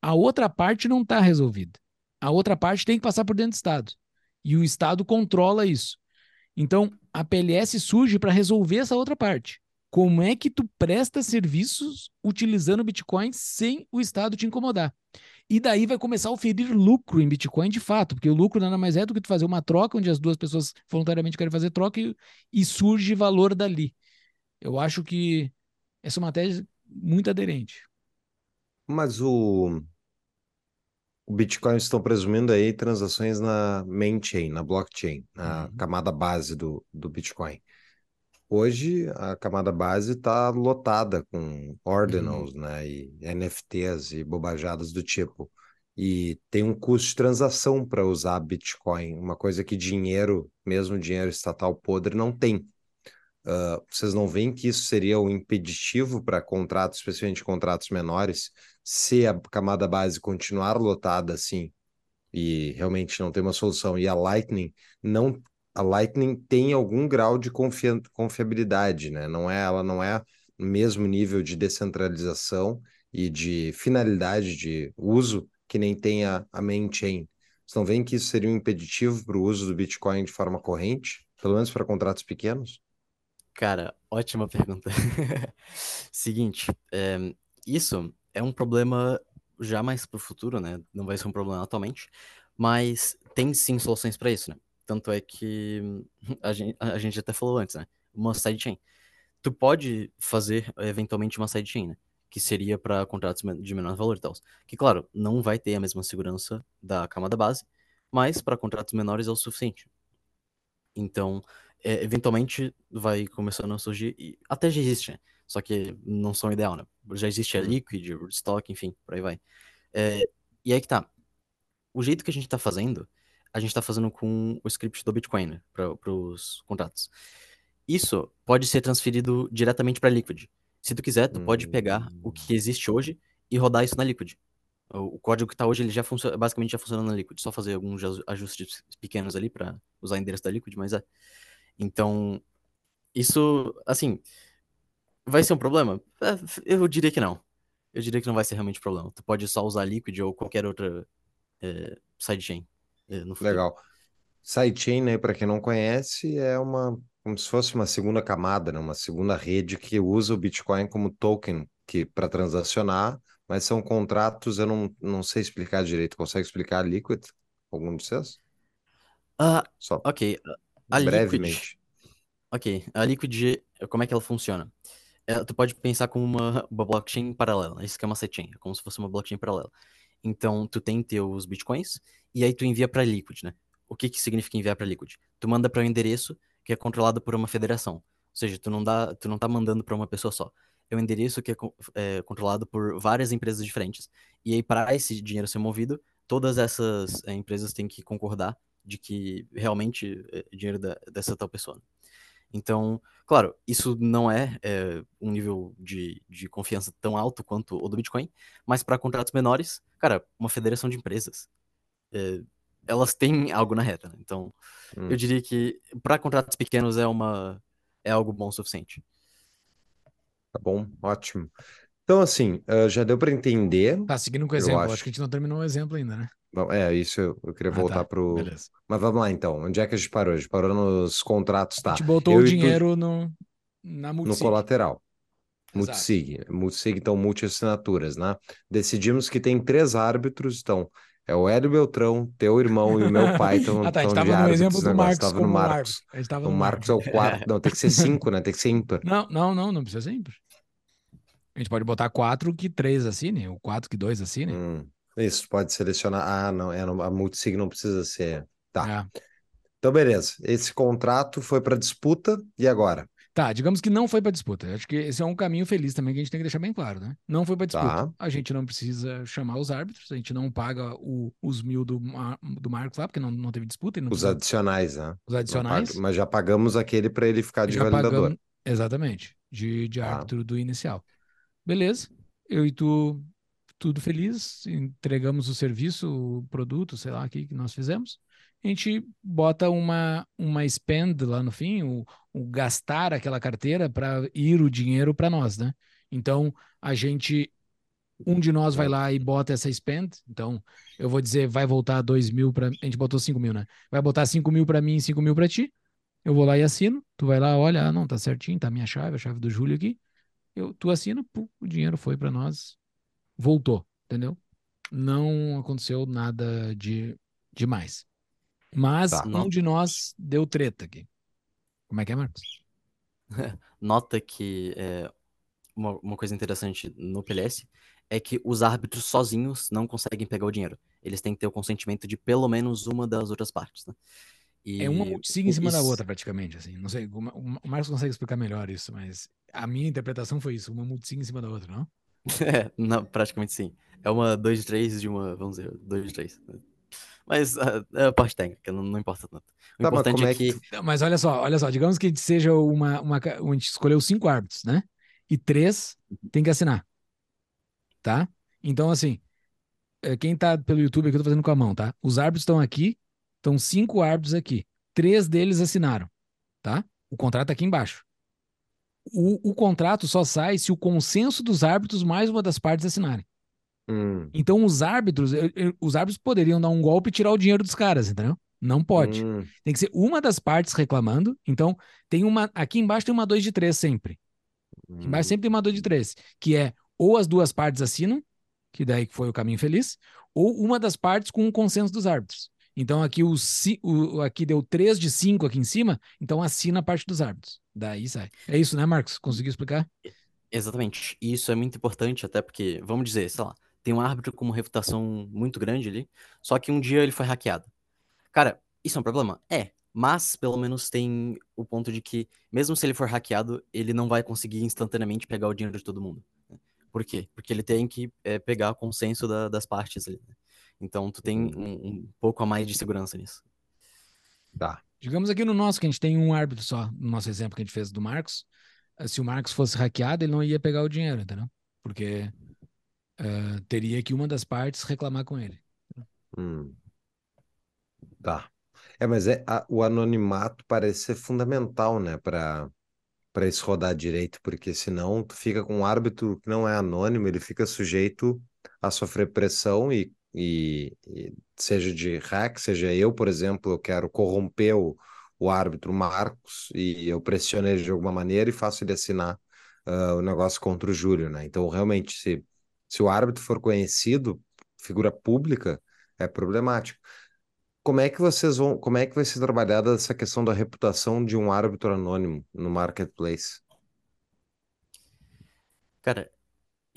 A outra parte não está resolvida. A outra parte tem que passar por dentro do Estado. E o Estado controla isso. Então, a PLS surge para resolver essa outra parte. Como é que tu presta serviços utilizando Bitcoin sem o Estado te incomodar? E daí vai começar a oferir lucro em Bitcoin de fato, porque o lucro nada mais é do que tu fazer uma troca onde as duas pessoas voluntariamente querem fazer troca e, e surge valor dali. Eu acho que essa é uma tese muito aderente.
Mas o, o Bitcoin estão presumindo aí transações na main chain, na blockchain, na uhum. camada base do, do Bitcoin. Hoje a camada base está lotada com ordinals, uhum. né, e NFTs e bobajadas do tipo. E tem um custo de transação para usar Bitcoin, uma coisa que dinheiro, mesmo dinheiro estatal podre, não tem. Uh, vocês não veem que isso seria um impeditivo para contratos, especialmente contratos menores, se a camada base continuar lotada assim e realmente não tem uma solução e a Lightning não a Lightning tem algum grau de confia confiabilidade, né? Não é, ela não é no mesmo nível de descentralização e de finalidade de uso que nem tem a, a main chain. Vocês não veem que isso seria um impeditivo para o uso do Bitcoin de forma corrente, pelo menos para contratos pequenos?
Cara, ótima pergunta. Seguinte, é, isso é um problema já mais para o futuro, né? Não vai ser um problema atualmente, mas tem sim soluções para isso, né? Tanto é que a gente, a gente até falou antes, né? Uma sidechain. Tu pode fazer eventualmente uma sidechain, né? Que seria para contratos de menor valor e tal. Que, claro, não vai ter a mesma segurança da camada base, mas para contratos menores é o suficiente. Então, é, eventualmente vai começando a surgir, e até já existe, né? Só que não são ideal, né? Já existe a uhum. Liquid, Rootstock, enfim, por aí vai. É, e aí que tá. O jeito que a gente tá fazendo a gente está fazendo com o script do Bitcoin né, para os contratos. Isso pode ser transferido diretamente para Liquid. Se tu quiser, tu hum. pode pegar o que hum. existe hoje e rodar isso na Liquid. O, código que está hoje, ele já funciona, basicamente já funciona na Liquid. Só fazer alguns ajustes pequenos ali para usar o endereço da Liquid, mas é. Então, isso, assim, vai ser um problema? É, Eu diria que não. Eu diria que não vai ser realmente problema. Tu pode só usar Liquid ou qualquer outra é, sidechain.
Legal. Sidechain, né, para quem não conhece, é uma como se fosse uma segunda camada, né, uma segunda rede que usa o Bitcoin como token que para transacionar, mas são contratos, eu não, não sei explicar direito. Consegue explicar a Liquid? Algum de vocês?
Ah,
Só
ok. A Liquid,
brevemente.
ok. A Liquid, como é que ela funciona? É, tu pode pensar como uma, uma blockchain paralela. Isso que é uma sidechain, é como se fosse uma blockchain paralela. Então, tu tem teus bitcoins e aí tu envia para Liquid, né? O que que significa enviar para Liquid? Tu manda para um endereço que é controlado por uma federação. Ou seja, tu não dá, tu não tá mandando para uma pessoa só. É um endereço que é, é controlado por várias empresas diferentes. E aí, para esse dinheiro ser movido, todas essas é, empresas têm que concordar de que realmente é dinheiro da- dessa tal pessoa. Então, claro, isso não é, é, um nível de, de confiança tão alto quanto o do Bitcoin, mas para contratos menores, cara, uma federação de empresas, é, elas têm algo na reta, né? Então,
Hum.
eu diria que para contratos pequenos é uma é algo bom o suficiente.
Tá bom, ótimo. Então, assim, ah, já deu para entender.
Tá, seguindo com o exemplo.
acho.
Acho que a gente não terminou o exemplo ainda, né?
Bom, É, isso eu, eu queria
Ah,
voltar
tá.
pro.
Beleza.
Mas vamos lá então. Onde é que a gente parou? A gente parou nos contratos,
A
tá?
gente botou
Eu
o
e tu
dinheiro no, na
no
multisig.
colateral.
Exato.
Multisig. Multisig, então, multi-assinaturas, né? Decidimos que tem três árbitros, então. É o Hélio Beltrão, teu irmão e o meu pai estão
Ah, tá. A gente tava no exemplo
do.
Marcos
Tava no Marcos.
A gente tava no
o Marcos é o quarto. Não, tem que ser cinco, né? Tem que ser ímpar.
Não, não, não, não precisa sempre. A gente pode botar quatro que três assinem, ou quatro que dois assinem.
Hum, isso, pode selecionar. Ah, não, é, a multisig não precisa ser. Tá.
É.
Então, beleza. Esse contrato foi para disputa e agora?
Tá, digamos que não foi para disputa. Acho que esse é um caminho feliz também que a gente tem que deixar bem claro, né? Não foi para disputa.
Tá.
A gente não precisa chamar os árbitros, a gente não paga o- os mil do, do Marcos lá, porque não, não teve disputa, não
Os
precisa
adicionais, né?
os adicionais.
paga- mas já pagamos aquele para ele ficar de
Já
validador.
pagamos, exatamente, de, de
Tá.
árbitro do inicial. Beleza, eu e tu, tudo feliz, entregamos o serviço, o produto, sei lá, aqui que nós fizemos. A gente bota uma, uma spend lá no fim, o, o gastar aquela carteira para ir o dinheiro para nós, né? Então, a gente, um de nós vai lá e bota essa spend. Então, eu vou dizer, vai voltar 2 mil para. A gente botou 5 mil, né? Vai botar 5 mil para mim e 5 mil para ti. Eu vou lá e assino. Tu vai lá, olha, ah, não, tá certinho, tá minha chave, a chave do Júlio aqui. Eu, tu assina, o dinheiro foi para nós, voltou, entendeu? Não aconteceu nada de demais. Mas
Tá.
um de nós deu treta aqui. Como é que é, Marcos?
Nota que é, uma, uma coisa interessante no PLS é que os árbitros sozinhos não conseguem pegar o dinheiro. Eles têm que ter o consentimento de pelo menos uma das outras partes, né?
É uma
E
multisig em cima da
isso-
outra, praticamente, assim. Não sei, o Ma- o Marcos consegue explicar melhor isso, mas a minha interpretação foi isso, uma multisig em cima da outra, não?
É, não, praticamente sim. É uma 2 de 3 de uma, vamos dizer, 2 de 3. Mas ah, é a parte técnica, não, não importa tanto. O
Tá, mas
importante
como
é
é que
que.
Não, Mas olha só, olha só, digamos que seja uma, uma. A gente escolheu cinco árbitros, né? E três tem que assinar. Tá? Então, assim, é, quem tá pelo YouTube aqui, eu tô fazendo com a mão, tá? Os árbitros estão aqui, estão cinco árbitros aqui. Três deles assinaram, tá? O contrato tá aqui embaixo. O, o contrato só sai se o consenso dos árbitros mais uma das partes assinarem.
Hum,
Então, os árbitros, os árbitros poderiam dar um golpe e tirar o dinheiro dos caras, entendeu? Não pode.
hum,
Tem que ser uma das partes reclamando. Então, tem uma. Aqui embaixo tem uma 2 de 3 sempre. Aqui embaixo
hum.
sempre tem uma 2 de 3. Que é ou as duas partes assinam, que daí foi o caminho feliz, ou uma das partes com o consenso dos árbitros. Então, aqui o, o aqui deu 3 de 5 aqui em cima, então assina a parte dos árbitros. Daí sai. É isso, né, Marcos? Conseguiu explicar?
Exatamente. E isso é muito importante, até porque, vamos dizer, sei lá, tem um árbitro com uma reputação muito grande ali, só que um dia ele foi hackeado. Cara, isso é um problema? É. Mas, pelo menos, tem o ponto de que, mesmo se ele for hackeado, ele não vai conseguir instantaneamente pegar o dinheiro de todo mundo. né? Por quê? Porque ele tem que é, pegar consenso da- das partes ali. né? Então, tu tem um, um pouco a mais de segurança nisso.
Tá.
Digamos aqui no nosso, que a gente tem um árbitro só, no nosso exemplo que a gente fez do Marcos. eh, Se o Marcos fosse hackeado, ele não ia pegar o dinheiro, entendeu? Porque eh, teria que uma das partes reclamar com ele.
Hum. Tá. É, mas é, a- o anonimato parece ser fundamental, né, para para isso rodar direito, porque senão tu fica com um árbitro que não é anônimo, ele fica sujeito a sofrer pressão e, e, e seja de hack, seja eu, por exemplo, eu quero corromper o, o árbitro Marcos e eu pressiono ele de alguma maneira e faço ele assinar ah, o negócio contra o Júlio, né? Então, realmente, se, se o árbitro for conhecido, figura pública, é problemático. Como é que vocês vão, como é que vai ser trabalhada essa questão da reputação de um árbitro anônimo no marketplace?
Cara,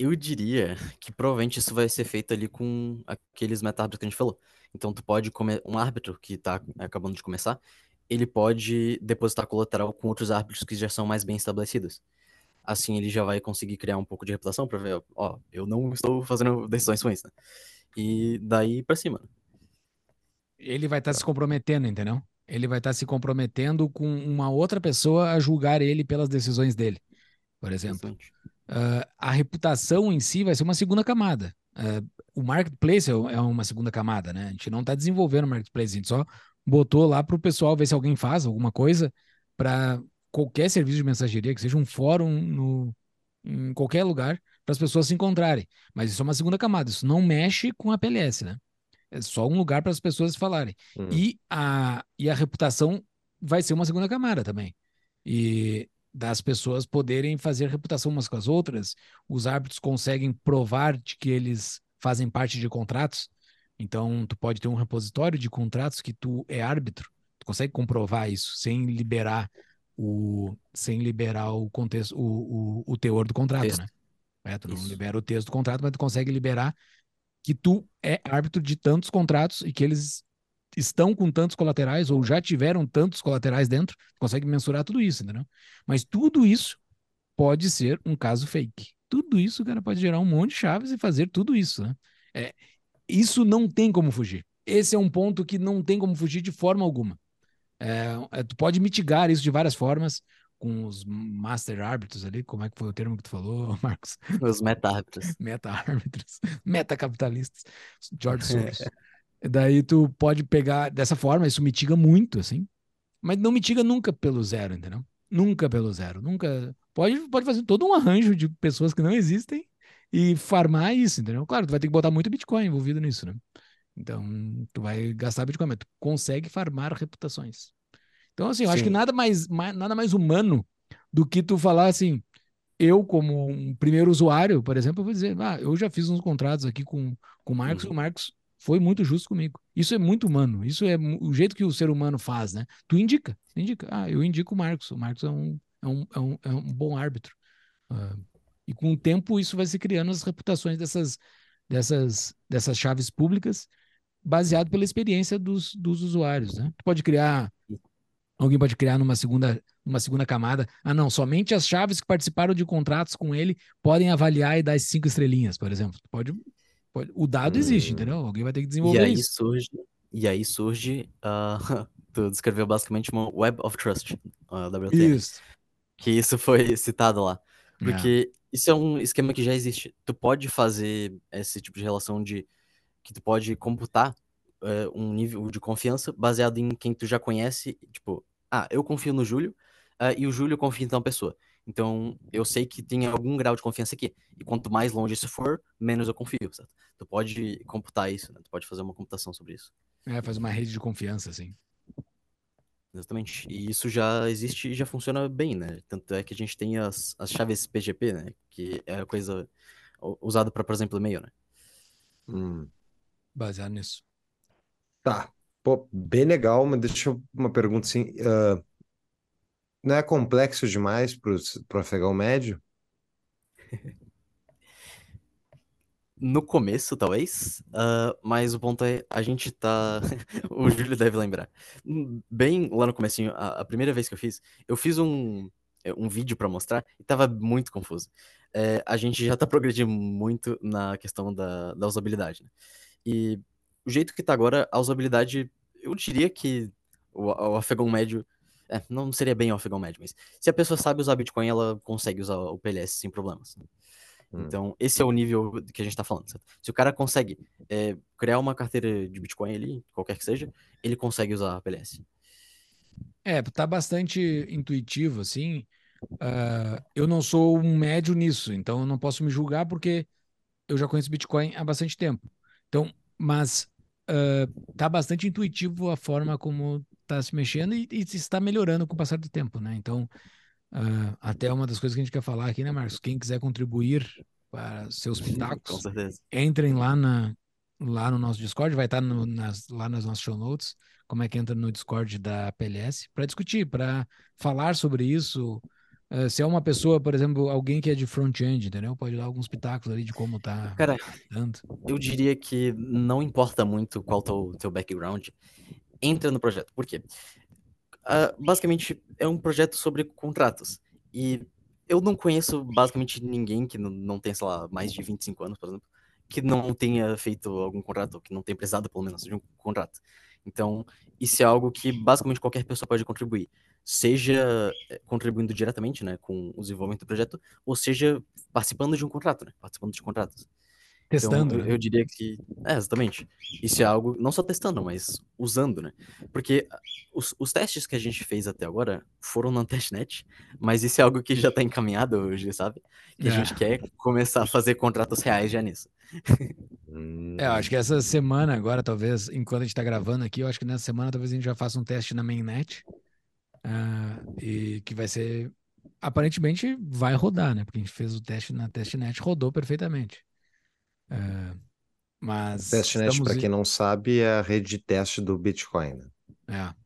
eu diria que provavelmente isso vai ser feito ali com aqueles meta-árbitros que a gente falou. Então, tu pode comer um árbitro que tá acabando de começar, ele pode depositar colateral com outros árbitros que já são mais bem estabelecidos. Assim, ele já vai conseguir criar um pouco de reputação pra ver, ó, eu não estou fazendo decisões ruins, né? E daí pra cima.
Ele vai estar se comprometendo, entendeu? Ele vai estar se comprometendo com uma outra pessoa a julgar ele pelas decisões dele, por exemplo.
Exatamente.
Ah, a reputação em si vai ser uma segunda camada. Ah, o marketplace é é uma segunda camada, né? A gente não está desenvolvendo o marketplace, a gente só botou lá para o pessoal ver se alguém faz alguma coisa para qualquer serviço de mensageria, que seja um fórum no, em qualquer lugar, para as pessoas se encontrarem. Mas isso é uma segunda camada, isso não mexe com a PLS, né? É só um lugar para as pessoas falarem.
Hum.
E a, e a reputação vai ser uma segunda camada também. E das pessoas poderem fazer reputação umas com as outras, os árbitros conseguem provar de que eles fazem parte de contratos. Então, tu pode ter um repositório de contratos que tu é árbitro. Tu consegue comprovar isso sem liberar o sem liberar o contexto, o, o, o teor do contrato,
Texto.
né? É, tu não
Isso.
libera o texto do contrato, mas tu consegue liberar que tu é árbitro de tantos contratos e que eles estão com tantos colaterais ou já tiveram tantos colaterais dentro, consegue mensurar tudo isso, entendeu? Mas tudo isso pode ser um caso fake. Tudo isso, cara, pode gerar um monte de chaves e fazer tudo isso, né? É, isso não tem como fugir. Esse é um ponto que não tem como fugir de forma alguma. É, é, tu pode mitigar isso de várias formas com os master árbitros ali, como é que foi o termo que tu falou, Marcos?
Os meta-árbitros.
meta-árbitros, meta-capitalistas, George Soros. Daí tu pode pegar dessa forma, isso mitiga muito, assim, mas não mitiga nunca pelo zero, entendeu? Nunca pelo zero, nunca. Pode, pode fazer todo um arranjo de pessoas que não existem e farmar isso, entendeu? Claro, tu vai ter que botar muito Bitcoin envolvido nisso, né? Então, tu vai gastar Bitcoin, mas tu consegue farmar reputações. Então, assim, eu acho que
Sim.
nada mais, mais- nada mais humano do que tu falar assim, eu, como um primeiro usuário, por exemplo, eu vou dizer, ah, eu já fiz uns contratos aqui com, com o Marcos, e o
Uhum.
Marcos foi muito justo comigo. Isso é muito humano, isso é o jeito que o ser humano faz, né? Tu indica, tu indica, ah, eu indico o Marcos, o Marcos é um, é um, é um, é um bom árbitro. Ah, e com o tempo isso vai se criando as reputações dessas, dessas, dessas chaves públicas baseado pela experiência dos, dos usuários, né? Tu pode criar Alguém pode criar numa segunda, numa segunda camada. Ah, não, somente as chaves que participaram de contratos com ele podem avaliar e dar as cinco estrelinhas, por exemplo. Pode, pode- o dado existe,
Hum.
entendeu? Alguém vai ter que
E
desenvolver
aí
isso.
surge, e aí surge, ah, tu descreveu basicamente uma Web of Trust, a WTN,
Isso.
que isso foi citado lá.
É.
Porque isso é um esquema que já existe. Tu pode fazer esse tipo de relação de que tu pode computar eh, um nível de confiança baseado em quem tu já conhece, tipo, ah, eu confio no Júlio, ah, e o Júlio confia em tal pessoa. Então, eu sei que tem algum grau de confiança aqui. E quanto mais longe isso for, menos eu confio, certo? Tu pode computar isso, né? Tu pode fazer uma computação sobre isso.
É, faz uma rede de confiança, assim.
Exatamente. E isso já existe e já funciona bem, né? Tanto é que a gente tem as, as chaves PGP, né? Que é a coisa usada para, por exemplo, e-mail, né?
Hum.
Baseado nisso.
Tá. Pô, bem legal, mas deixa eu uma pergunta assim. ah, não é complexo demais para o afegão médio?
No começo, talvez, ah, mas o ponto é, a gente tá. O Júlio deve lembrar. Bem lá no comecinho, a, a primeira vez que eu fiz, eu fiz um, é, um vídeo pra mostrar e tava muito confuso. É, a gente já tá progredindo muito na questão da, da usabilidade, né? E o jeito que tá agora, a usabilidade, eu diria que o, o afegão médio. É, não seria bem o afegão médio, mas se a pessoa sabe usar Bitcoin, ela consegue usar o PLS sem problemas.
Hum.
Então, esse é o nível que a gente está falando. Certo? Se o cara consegue é, criar uma carteira de Bitcoin ali, qualquer que seja, ele consegue usar a PLS.
É, tá bastante intuitivo, assim. Uh, eu não sou um médio nisso, então eu não posso me julgar porque eu já conheço Bitcoin há bastante tempo. Então, mas uh, tá bastante intuitivo a forma como tá se mexendo e, e está melhorando com o passar do tempo, né? Então, uh, até uma das coisas que a gente quer falar aqui, né, Marcos? Quem quiser contribuir para seus pitacos, entrem lá na lá no nosso Discord, vai estar no, nas, lá nas nossas show notes como é que entra no Discord da PLS, para discutir, para falar sobre isso. Uh, se é uma pessoa, por exemplo, alguém que é de front-end, entendeu? Pode dar alguns pitacos ali de como tá.
Cara, eu diria que não importa muito qual o teu background, entra no projeto. Por quê? Uh, basicamente, é um projeto sobre contratos. E eu não conheço basicamente ninguém que não, não tenha, sei lá, mais de 25 anos, por exemplo, que não tenha feito algum contrato, ou que não tenha precisado, pelo menos, de um contrato. Então, isso é algo que basicamente qualquer pessoa pode contribuir. Seja eh, contribuindo diretamente né, com o desenvolvimento do projeto, ou seja participando de um contrato, né, participando de contratos.
Testando.
Então, eu,
né?
eu, diria que. É, exatamente. Isso é algo, não só testando, mas usando, né? Porque os, os testes que a gente fez até agora foram na testnet, mas isso é algo que já está encaminhado hoje, sabe? Que é. a gente quer começar a fazer contratos reais já nisso.
É, eu acho que essa semana agora, talvez, enquanto a gente está gravando aqui, eu acho que nessa semana talvez a gente já faça um teste na mainnet. Uh, e que vai ser. Aparentemente vai rodar, né? Porque a gente fez o teste na testnet, rodou perfeitamente. Uh, mas.
Testnet, para quem não sabe, é a rede de teste do Bitcoin. Né?
É.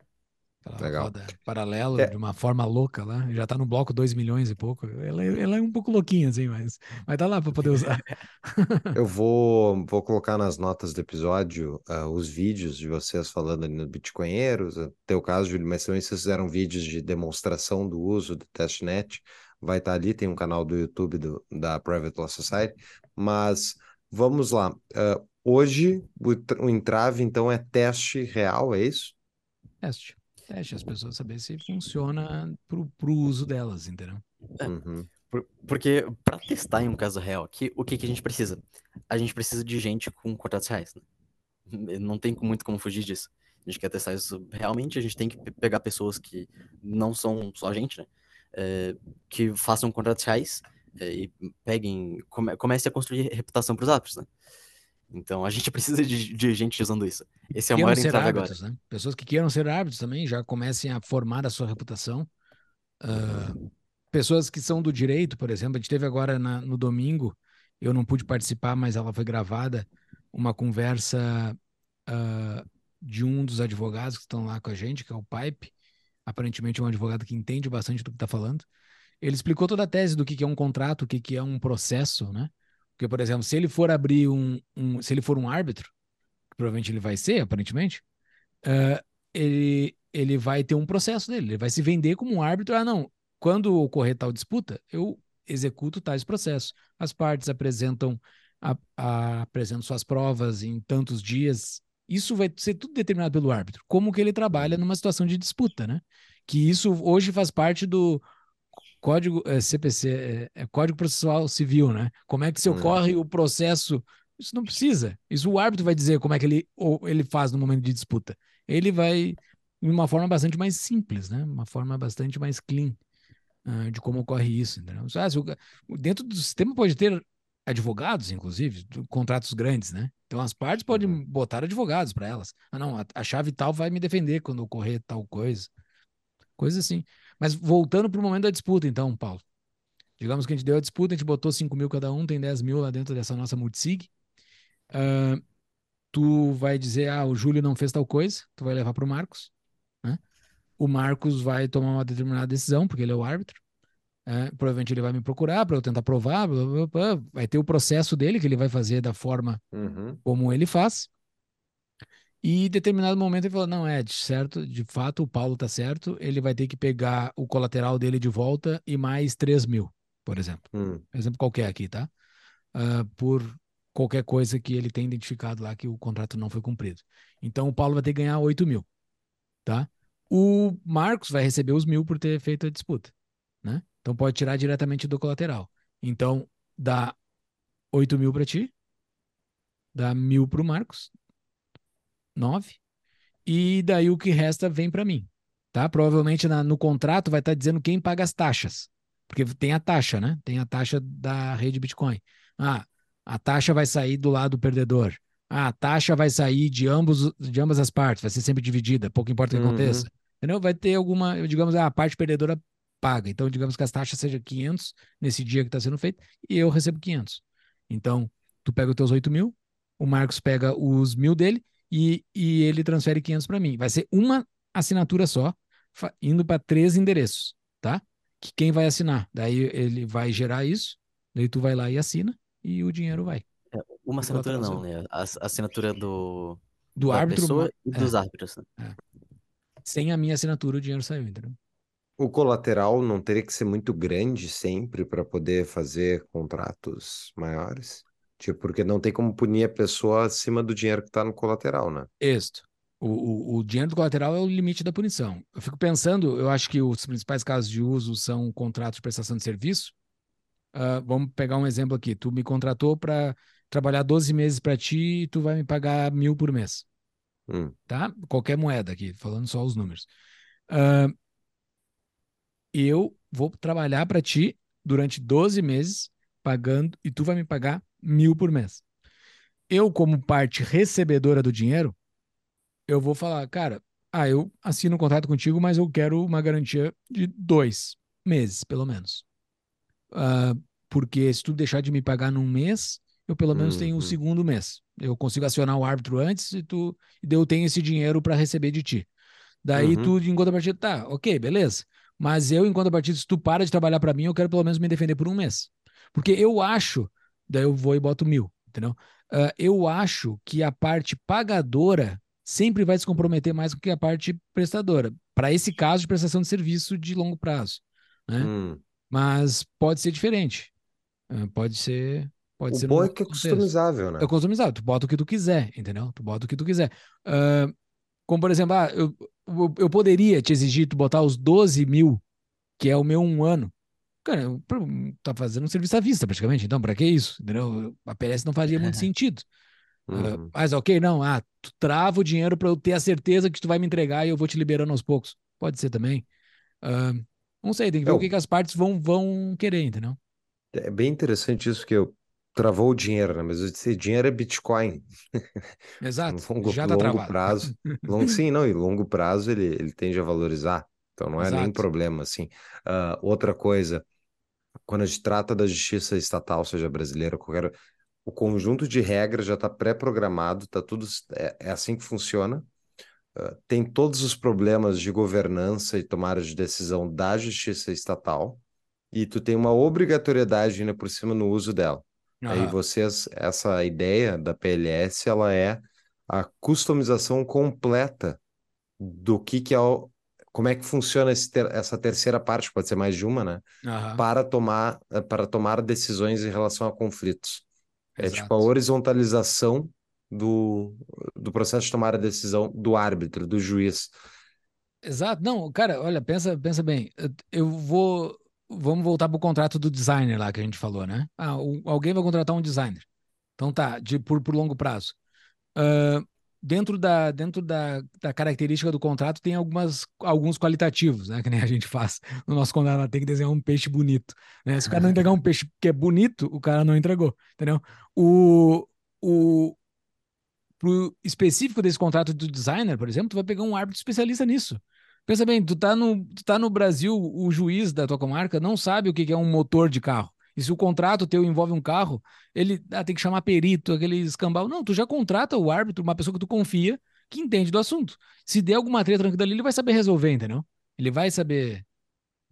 Ela Legal. roda paralelo é. de uma forma louca lá. Já tá no bloco 2 milhões e pouco. Ela, ela é um pouco louquinha, assim, mas, mas tá lá para poder usar.
Eu vou, vou colocar nas notas do episódio uh, os vídeos de vocês falando ali no Bitcoinheiros. No teu caso, Júlio, mas também vocês fizeram vídeos de demonstração do uso do testnet. Vai estar tá ali, tem um canal do YouTube do, da Private Law Society. Mas vamos lá. Uh, hoje, o, o entrave, então, é teste real, é isso?
Teste teste, as pessoas saber se funciona pro, pro uso delas, entendeu?
É, uhum. por, porque para testar em um caso real aqui, o que, que a gente precisa? A gente precisa de gente com contratos reais, né? Não tem muito como fugir disso. A gente quer testar isso realmente, a gente tem que pegar pessoas que não são só a gente, né? É, que façam contratos reais e peguem, come, comecem a construir reputação para os apps, né? Então a gente precisa de, de gente usando isso. Esse é o maior entrave
árbitros, agora. Né? Pessoas que queiram ser árbitros também já comecem a formar a sua reputação. Uh, pessoas que são do direito, por exemplo, a gente teve agora na, no domingo, eu não pude participar, mas ela foi gravada, uma conversa uh, de um dos advogados que estão lá com a gente, que é o Pipe. Aparentemente é um advogado que entende bastante do que está falando. Ele explicou toda a tese do que, é um contrato, o que, que é um processo, né? Porque, por exemplo, se ele for abrir um, um se ele for um árbitro, que provavelmente ele vai ser, aparentemente, uh, ele, ele vai ter um processo dele, ele vai se vender como um árbitro. Ah, não, quando ocorrer tal disputa, eu executo tais processos. As partes apresentam, a, a, apresentam suas provas em tantos dias. Isso vai ser tudo determinado pelo árbitro. Como que ele trabalha numa situação de disputa, né? Que isso hoje faz parte do, Código é, CPC, é, é, Código Processual Civil, né? Como é que se hum. ocorre hum. o processo? Isso não precisa. Isso o árbitro vai dizer como é que ele, ou ele faz no momento de disputa. Ele vai de uma forma bastante mais simples, né? Uma forma bastante mais clean uh, de como ocorre isso. Entendeu? Ah, o, dentro do sistema pode ter advogados, inclusive, contratos grandes, né? Então as partes podem uhum. botar advogados para elas. Ah, não, a, a chave tal vai me defender quando ocorrer tal coisa. Coisa assim. Mas voltando para o momento da disputa, então, Paulo. Digamos que a gente deu a disputa, a gente botou 5 mil cada um, tem 10 mil lá dentro dessa nossa multisig. Uh, tu vai dizer, ah, o Júlio não fez tal coisa, tu vai levar para o Marcos. Né? O Marcos vai tomar uma determinada decisão, porque ele é o árbitro. É, provavelmente ele vai me procurar para eu tentar provar, blá, blá, blá, vai ter o processo dele que ele vai fazer da forma uhum. como ele faz. E em determinado momento ele falou: não, é, de certo, de fato, o Paulo tá certo, ele vai ter que pegar o colateral dele de volta e mais 3 mil, por exemplo. Hum. Exemplo qualquer aqui, tá? Uh, por qualquer coisa que ele tenha identificado lá que o contrato não foi cumprido. Então o Paulo vai ter que ganhar 8 mil, tá? O Marcos vai receber os mil por ter feito a disputa, né? Então pode tirar diretamente do colateral. Então dá 8 mil para ti, dá mil pro Marcos, 9, e daí o que resta vem para mim, tá? Provavelmente na, no contrato vai estar tá dizendo quem paga as taxas, porque tem a taxa, né? Tem a taxa da rede Bitcoin. Ah, a taxa vai sair do lado do perdedor. Ah, a taxa vai sair de, ambos, de ambas as partes, vai ser sempre dividida, pouco importa o que uhum. aconteça. Entendeu? Vai ter alguma, digamos, ah, a parte perdedora paga. Então, digamos que as taxas sejam 500 nesse dia que está sendo feito e eu recebo 500. Então, tu pega os teus 8 mil, o Marcos pega os mil dele e, e ele transfere 500 para mim. Vai ser uma assinatura só, indo para três endereços, tá? Que quem vai assinar? Daí ele vai gerar isso, daí tu vai lá e assina e o dinheiro vai.
É, uma assinatura não, né? A assinatura do,
do árbitro
pessoa e é, dos árbitros. Né?
É. Sem a minha assinatura, o dinheiro saiu, entendeu?
O colateral não teria que ser muito grande sempre para poder fazer contratos maiores? Tipo, porque não tem como punir a pessoa acima do dinheiro que está no colateral, né?
Isso. O, o, o, dinheiro do colateral é o limite da punição. Eu fico pensando, eu acho que os principais casos de uso são contratos de prestação de serviço. Uh, vamos pegar um exemplo aqui. Tu me contratou para trabalhar 12 meses para ti e tu vai me pagar mil por mês. Hum. Tá? Qualquer moeda aqui, falando só os números. Uh, eu vou trabalhar para ti durante 12 meses, pagando, e tu vai me pagar mil por mês. Eu, como parte recebedora do dinheiro, eu vou falar, cara, ah, eu assino um contrato contigo, mas eu quero uma garantia de dois meses, pelo menos. Uh, porque se tu deixar de me pagar num mês, eu pelo menos tenho o uhum. segundo mês. Eu consigo acionar o árbitro antes e tu eu tenho esse dinheiro para receber de ti. Daí uhum. tu, em contrapartida, tá, ok, beleza. Mas eu, em contrapartida, se tu para de trabalhar para mim, eu quero pelo menos me defender por um mês. Porque eu acho, daí eu vou e boto mil, entendeu? Uh, eu acho que a parte pagadora sempre vai se comprometer mais do que a parte prestadora. Para esse caso de prestação de serviço de longo prazo. Né? Hum. Mas pode ser diferente. Uh, pode ser. Pode
o
ser
bom é que é customizável, né?
É customizável. Tu bota o que tu quiser, entendeu? Tu bota o que tu quiser. Uh, como, por exemplo, ah, eu, eu poderia te exigir tu botar os 12 mil, que é o meu um ano. Cara, tá fazendo um serviço à vista, praticamente. Então, para que isso? Entendeu? A PLS não faria muito sentido. Uhum. Uh, mas ok, não. Ah, tu trava o dinheiro para eu ter a certeza que tu vai me entregar e eu vou te liberando aos poucos. Pode ser também. Uh, não sei, tem que ver eu... o que, que as partes vão, vão querer, entendeu?
É bem interessante isso que eu travou o dinheiro, né? Mas esse dinheiro é Bitcoin.
Exato.
longo,
já tá
longo
travado.
prazo. Longo, sim, não, e longo prazo ele, ele tende a valorizar. Então não é Exato. nem problema, assim. Uh, outra coisa, quando a gente trata da justiça estatal, seja brasileira, qualquer. O conjunto de regras já está pré-programado, tá tudo. É, é, assim que funciona. Uh, tem todos os problemas de governança e tomada de decisão da justiça estatal, e tu tem uma obrigatoriedade ainda por cima no uso dela. Uhum. Aí vocês, essa ideia da PLS, ela é a customização completa do que, que é o, como é que funciona ter, essa terceira parte, pode ser mais de uma, né? Uhum. Para tomar para tomar decisões em relação a conflitos. Exato. É tipo a horizontalização do, do processo de tomar a decisão do árbitro, do juiz.
Exato. Não, cara, olha, pensa, pensa bem. Eu vou vamos voltar para o contrato do designer lá que a gente falou, né? Ah, o, alguém vai contratar um designer. Então tá, de, por, por longo prazo. Uh, dentro da, dentro da, da característica do contrato tem algumas, alguns qualitativos, né? Que nem a gente faz no nosso contrato, tem que desenhar um peixe bonito. Né? Se o cara não entregar um peixe que é bonito, o cara não entregou, entendeu? O, o, pro específico desse contrato do designer, por exemplo, tu vai pegar um árbitro especialista nisso. Pensa bem, tu tá no, tu tá no Brasil, o juiz da tua comarca não sabe o que é um motor de carro. E se o contrato teu envolve um carro, ele ah, tem que chamar perito, aquele escambau. Não, tu já contrata o árbitro, uma pessoa que tu confia, que entende do assunto. Se der alguma treta tranquila ali, ele vai saber resolver, entendeu? Ele vai saber.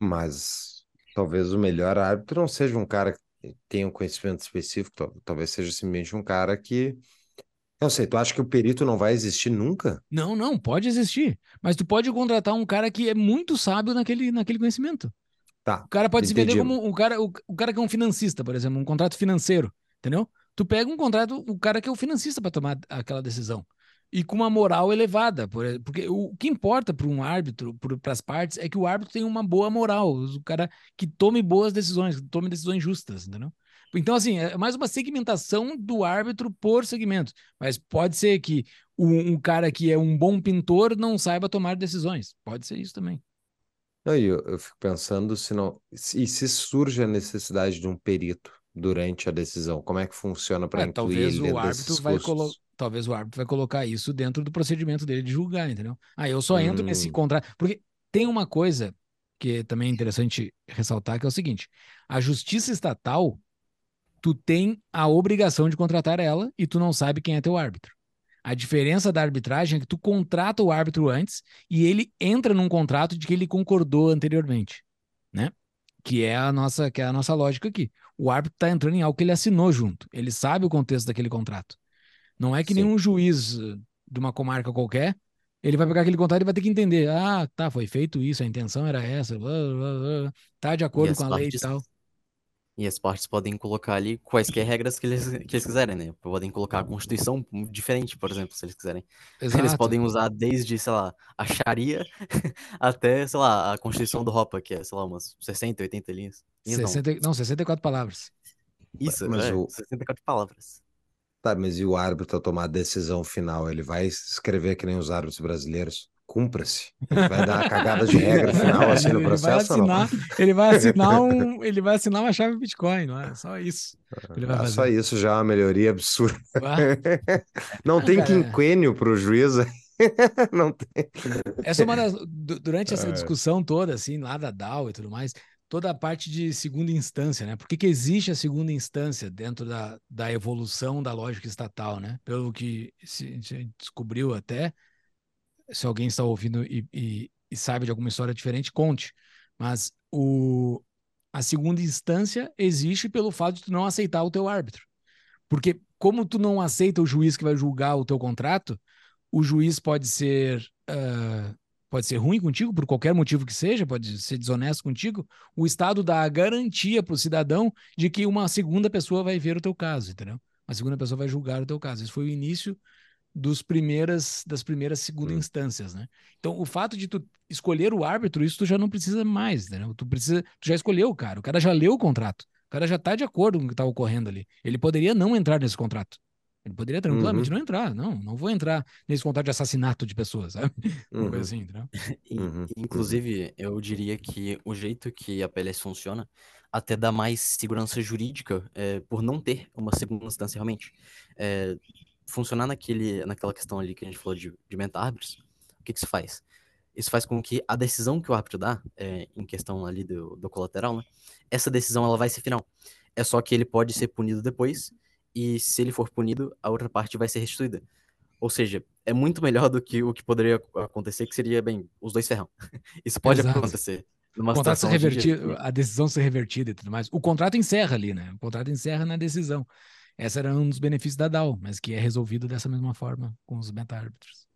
Mas talvez o melhor árbitro não seja um cara que tenha um conhecimento específico, talvez seja simplesmente um cara que não sei, tu acha que o perito não vai existir nunca?
Não, não, pode existir. Mas tu pode contratar um cara que é muito sábio naquele, naquele conhecimento.
Tá.
O cara pode entendi. se vender como um cara, o, o cara que é um financista, por exemplo, um contrato financeiro, entendeu? Tu pega um contrato, o cara que é o financista para tomar aquela decisão. E com uma moral elevada, porque o que importa para um árbitro, para as partes, é que o árbitro tenha uma boa moral, o cara que tome boas decisões, que tome decisões justas, entendeu? Então, assim, é mais uma segmentação do árbitro por segmento. Mas pode ser que um, um cara que é um bom pintor não saiba tomar decisões. Pode ser isso também.
Não, e eu, eu fico pensando se não. E se surge a necessidade de um perito durante a decisão, como é que funciona para
É,
incluir
talvez
ele
o árbitro vai colo... talvez o árbitro vai colocar isso dentro do procedimento dele de julgar, entendeu? Ah, eu só entro nesse
Hum,
contrato. Porque tem uma coisa que também é interessante ressaltar, que é o seguinte: a justiça estatal, tu tem a obrigação de contratar ela e tu não sabe quem é teu árbitro. A diferença da arbitragem é que tu contrata o árbitro antes e ele entra num contrato de que ele concordou anteriormente, né? Que é a nossa, que é a nossa lógica aqui. O árbitro está entrando em algo que ele assinou junto. Ele sabe o contexto daquele contrato. Não é que
sim.
nenhum juiz eh, de uma comarca qualquer, ele vai pegar aquele contrato e vai ter que entender. Ah, tá, foi feito isso, a intenção era essa, blá, blá, blá, tá de acordo com a lei e tal.
E as partes podem colocar ali quaisquer regras que eles, que eles quiserem, né? Podem colocar a Constituição diferente, por exemplo, se eles quiserem. Eles
Exato.
podem usar desde, sei lá, a Sharia até, sei lá, a Constituição do Hoppe, que é, sei lá, umas 60, 80 linhas. Não.
60, não, 64 palavras.
Isso,
Mas
é,
o-
64 palavras.
Tá, mas e o árbitro a tomar a decisão final? Ele vai escrever que nem os árbitros brasileiros? Cumpra-se. Ele vai dar uma cagada de regra final assim no
Ele vai
processo ou não?
assinar, ele vai assinar um, ele vai assinar uma chave Bitcoin, não é? Só isso ele vai
Ah, só isso já é uma melhoria absurda.
Ah,
Não
Ah,
tem
é.
quinquênio para o juiz. Não tem.
Essa é uma das, du- durante essa discussão toda, assim, lá da DAO e tudo mais, toda a parte de segunda instância, né? Por que que existe a segunda instância dentro da, da evolução da lógica estatal, né? Pelo que se, se descobriu até, se alguém está ouvindo e, e- e sabe de alguma história diferente, conte. Mas o, a segunda instância existe pelo fato de tu não aceitar o teu árbitro. Porque como tu não aceita o juiz que vai julgar o teu contrato, o juiz pode ser ah, pode ser ruim contigo por qualquer motivo que seja, pode ser desonesto contigo. O Estado dá a garantia para o cidadão de que uma segunda pessoa vai ver o teu caso, entendeu? Uma segunda pessoa vai julgar o teu caso. Esse foi o início dos primeiras das primeiras segunda
Hum.
instâncias, né? Então, o fato de tu escolher o árbitro, isso tu já não precisa mais, entendeu? Tu precisa, tu já escolheu o cara, o cara já leu o contrato, o cara já tá de acordo com o que tá ocorrendo ali. Ele poderia não entrar nesse contrato. Ele poderia tranquilamente
Uhum.
não entrar. Não, não vou entrar nesse contrato de assassinato de pessoas, sabe? Uma
Uhum.
coisa assim, entendeu?
E,
Uhum,
inclusive, eu diria que o jeito que a PLS funciona até dá mais segurança jurídica é, por não ter uma segunda instância realmente. É, funcionar naquele, naquela questão ali que a gente falou de, de mentar árbitros, o que, que isso faz? Isso faz com que a decisão que o árbitro dá, é, em questão ali do, do colateral, né? Essa decisão ela vai ser final. É só que ele pode ser punido depois, e se ele for punido, a outra parte vai ser restituída. Ou seja, é muito melhor do que o que poderia acontecer, que seria, bem, os dois ferrão. Isso pode
Exato.
acontecer. Numa
O contrato ser revertido, a decisão ser revertida e tudo mais. O contrato encerra ali, né? O contrato encerra na decisão. Esse era um dos benefícios da DAO, mas que é resolvido dessa mesma forma com os meta-árbitros.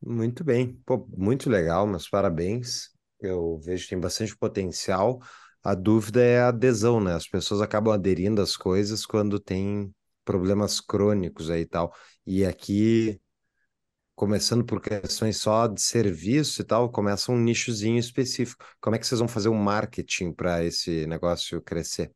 Muito bem. Pô, muito legal, meus parabéns. Eu vejo que tem bastante potencial. A dúvida é a adesão, né? As pessoas acabam aderindo às coisas quando tem problemas crônicos aí e tal. E aqui, começando por questões só de serviço e tal, começa um nichozinho específico. Como é que vocês vão fazer um marketing para esse negócio crescer?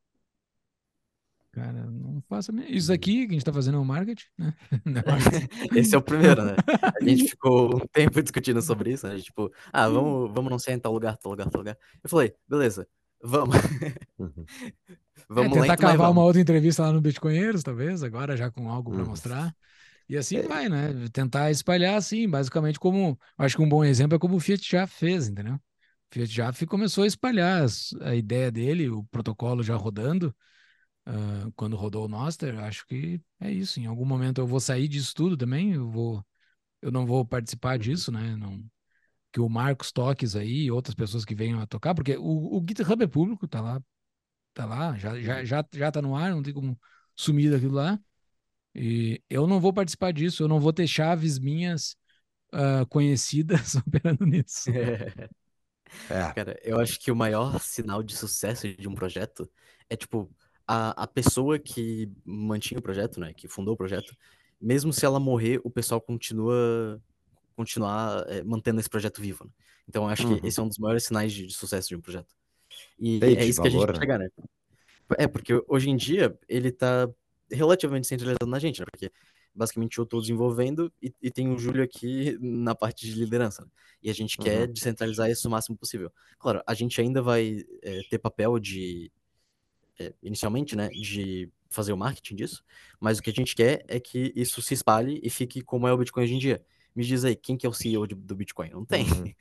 Cara, não faça. Isso aqui que a gente tá fazendo é um marketing, né?
Esse é o primeiro, né? A gente ficou um tempo discutindo sobre isso, né? Tipo, ah, vamos, vamos não ser em tal lugar, tal lugar, tal lugar. Eu falei, beleza, vamos.
Uhum.
Vamos
é, tentar
lento, mas
cavar uma
vamos.
outra entrevista lá no Bitcoinheiros, talvez, agora já com algo para
Uhum.
mostrar. E assim
É.
vai, né? Tentar espalhar assim, basicamente como, acho que um bom exemplo é como o Fiat já fez, entendeu? O Fiat já começou a espalhar a ideia dele, o protocolo já rodando, ah, quando rodou o Noster, acho que é isso. Em algum momento eu vou sair disso tudo também, eu vou, eu não vou participar disso, né? Não, que o Marcos Toques aí e outras pessoas que venham a tocar, porque o, o GitHub é público, tá lá, tá lá, já, já, já, já tá no ar, não tem como sumir daquilo lá. E eu não vou participar disso, eu não vou ter chaves minhas ah, conhecidas operando nisso.
É.
Cara, eu acho que o maior sinal de sucesso de um projeto é, tipo, a, a pessoa que mantinha o projeto, né? Que fundou o projeto, mesmo se ela morrer, o pessoal continua continuar é, mantendo esse projeto vivo. né? Então, acho
Uhum.
que esse é um dos maiores sinais de, de sucesso de um projeto. E é isso que a gente
valor, né?
chegar, né? É, porque hoje em dia ele tá relativamente centralizado na gente, né? Porque basicamente eu estou desenvolvendo e, e tem o Júlio aqui na parte de liderança. Né? E a gente uhum. quer descentralizar isso o máximo possível. Claro, a gente ainda vai é, ter papel de, inicialmente, né, de fazer o marketing disso, mas o que a gente quer é que isso se espalhe e fique como é o Bitcoin hoje em dia. Me diz aí, quem que é o CEO de, do Bitcoin? Não tem. Uhum.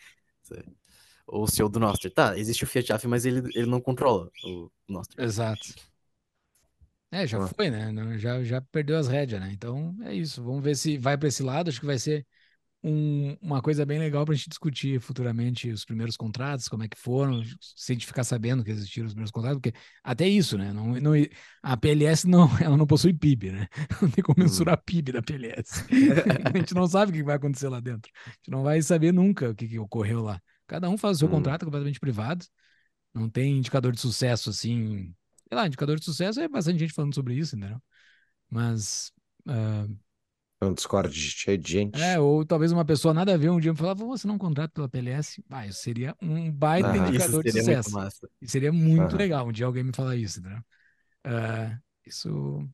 o CEO do Nostr. Tá, existe o Fiat AF, mas ele, ele não controla o Nostr.
Exato. É, já foi, né? Já, já perdeu as rédeas, né? Então é isso. Vamos ver se vai para esse lado. Acho que vai ser um, uma coisa bem legal para a gente discutir futuramente os primeiros contratos, como é que foram, se a gente ficar sabendo que existiram os primeiros contratos, porque até isso, né? Não, não, a PLS não, ela não possui PIB, né? Não tem como uhum. mensurar hum. PIB da PLS. a gente não sabe o que vai acontecer lá dentro. A gente não vai saber nunca o que, que ocorreu lá. Cada um faz o seu hum. contrato completamente privado. Não tem indicador de sucesso assim sei lá, indicador de sucesso é bastante gente falando sobre isso, entendeu? Mas. Uh...
É um Discord cheio de gente.
É, ou talvez uma pessoa nada a ver um dia me falar, você não contrata pela PLS? Ah, isso seria um baita ah, indicador de sucesso. E seria muito legal um dia alguém me falar isso, entendeu? Uh, isso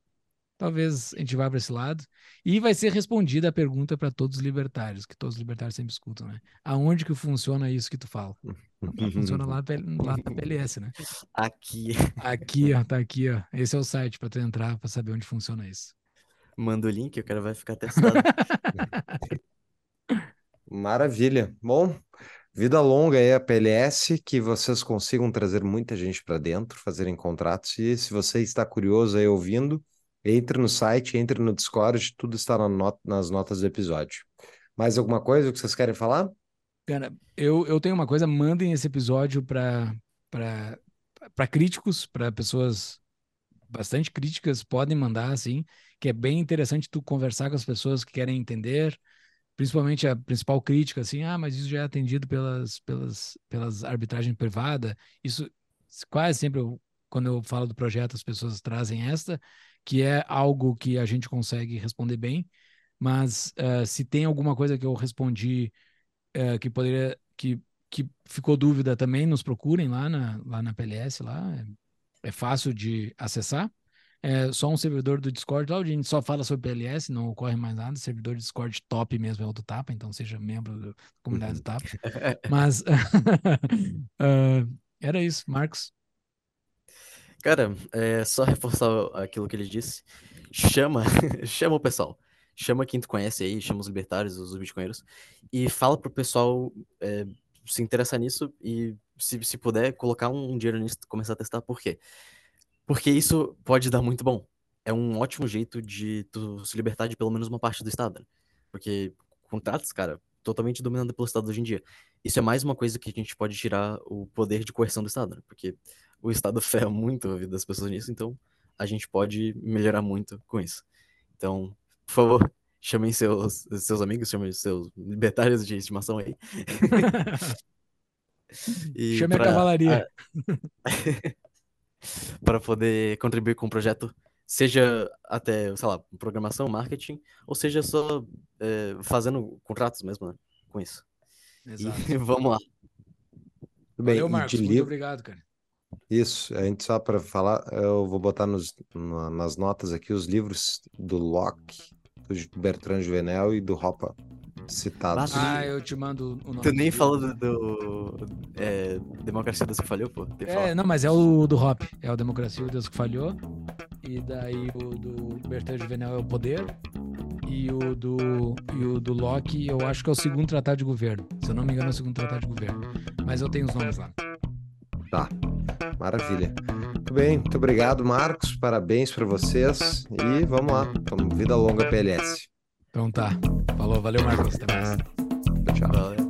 talvez a gente vá para esse lado. E vai ser respondida a pergunta para todos os libertários, que todos os libertários sempre escutam, né? Aonde que funciona isso que tu fala? Funciona lá, lá na PLS, né?
Aqui.
Aqui, ó, tá aqui, ó. Esse é o site para tu entrar para saber onde funciona isso.
Manda o link, o cara vai ficar testado.
Maravilha. Bom, vida longa aí a PLS, que vocês consigam trazer muita gente para dentro, fazerem contratos. E se você está curioso aí ouvindo, entre no site, entre no Discord, tudo está na not nas notas do episódio. Mais alguma coisa que vocês querem falar?
Cara, eu, eu tenho uma coisa, mandem esse episódio para para críticos, para pessoas bastante críticas, podem mandar, assim, que é bem interessante tu conversar com as pessoas que querem entender, principalmente a principal crítica, assim, ah, mas isso já é atendido pelas, pelas, pelas arbitragem privada, isso quase sempre, eu, quando eu falo do projeto, as pessoas trazem esta, que é algo que a gente consegue responder bem, mas uh, se tem alguma coisa que eu respondi uh, que poderia, que, que ficou dúvida também, nos procurem lá na, lá na PLS, lá, é, fácil de acessar. É só um servidor do Discord lá, a gente só fala sobre PLS, não ocorre mais nada. Servidor de Discord top mesmo é o do Tapa, então seja membro da comunidade do Tapa. Mas uh, era isso, Marcos.
Cara, é só reforçar aquilo que ele disse. Chama, chama o pessoal. Chama quem tu conhece aí, chama os libertários, os bitcoinheiros, e fala pro pessoal é, se interessar nisso e, se, se puder, colocar um dinheiro nisso começar a testar. Por quê? Porque isso pode dar muito bom. É um ótimo jeito de tu se libertar de pelo menos uma parte do Estado. Né? Porque contratos, cara, totalmente dominado pelo Estado hoje em dia. Isso é mais uma coisa que a gente pode tirar o poder de coerção do Estado, né? Porque o Estado ferra muito a vida das pessoas nisso, então a gente pode melhorar muito com isso. Então, por favor, chamem seus, seus amigos, chamem seus libertários de estimação aí.
Chame pra, a cavalaria.
Para poder contribuir com o projeto, seja até, sei lá, programação, marketing, ou seja só é, fazendo contratos mesmo, né, com isso. Exato. E vamos lá.
Tudo bem. Valeu, Marcos. Muito livro... obrigado, cara.
Isso, a gente só para falar, eu vou botar nos, nas notas aqui os livros do Locke, do Bertrand Juvenel e do Hopper citados.
Ah, eu te mando o nome.
Tu nem falou do, do é, Democracia Deus que Falhou, pô?
É, não, mas é o do Hop, é o Democracia Deus que Falhou, e daí o do Bertrand Juvenel é o Poder, e o do, e o do Locke eu acho que é o segundo tratado de governo. Se eu não me engano é o segundo tratado de governo. Mas eu tenho os nomes lá.
Tá. Maravilha. Muito bem, muito obrigado, Marcos. Parabéns para vocês. E vamos lá. Vida longa PLS.
Então tá. Falou, valeu, Marcos. Até mais.
Tchau.
Abraço.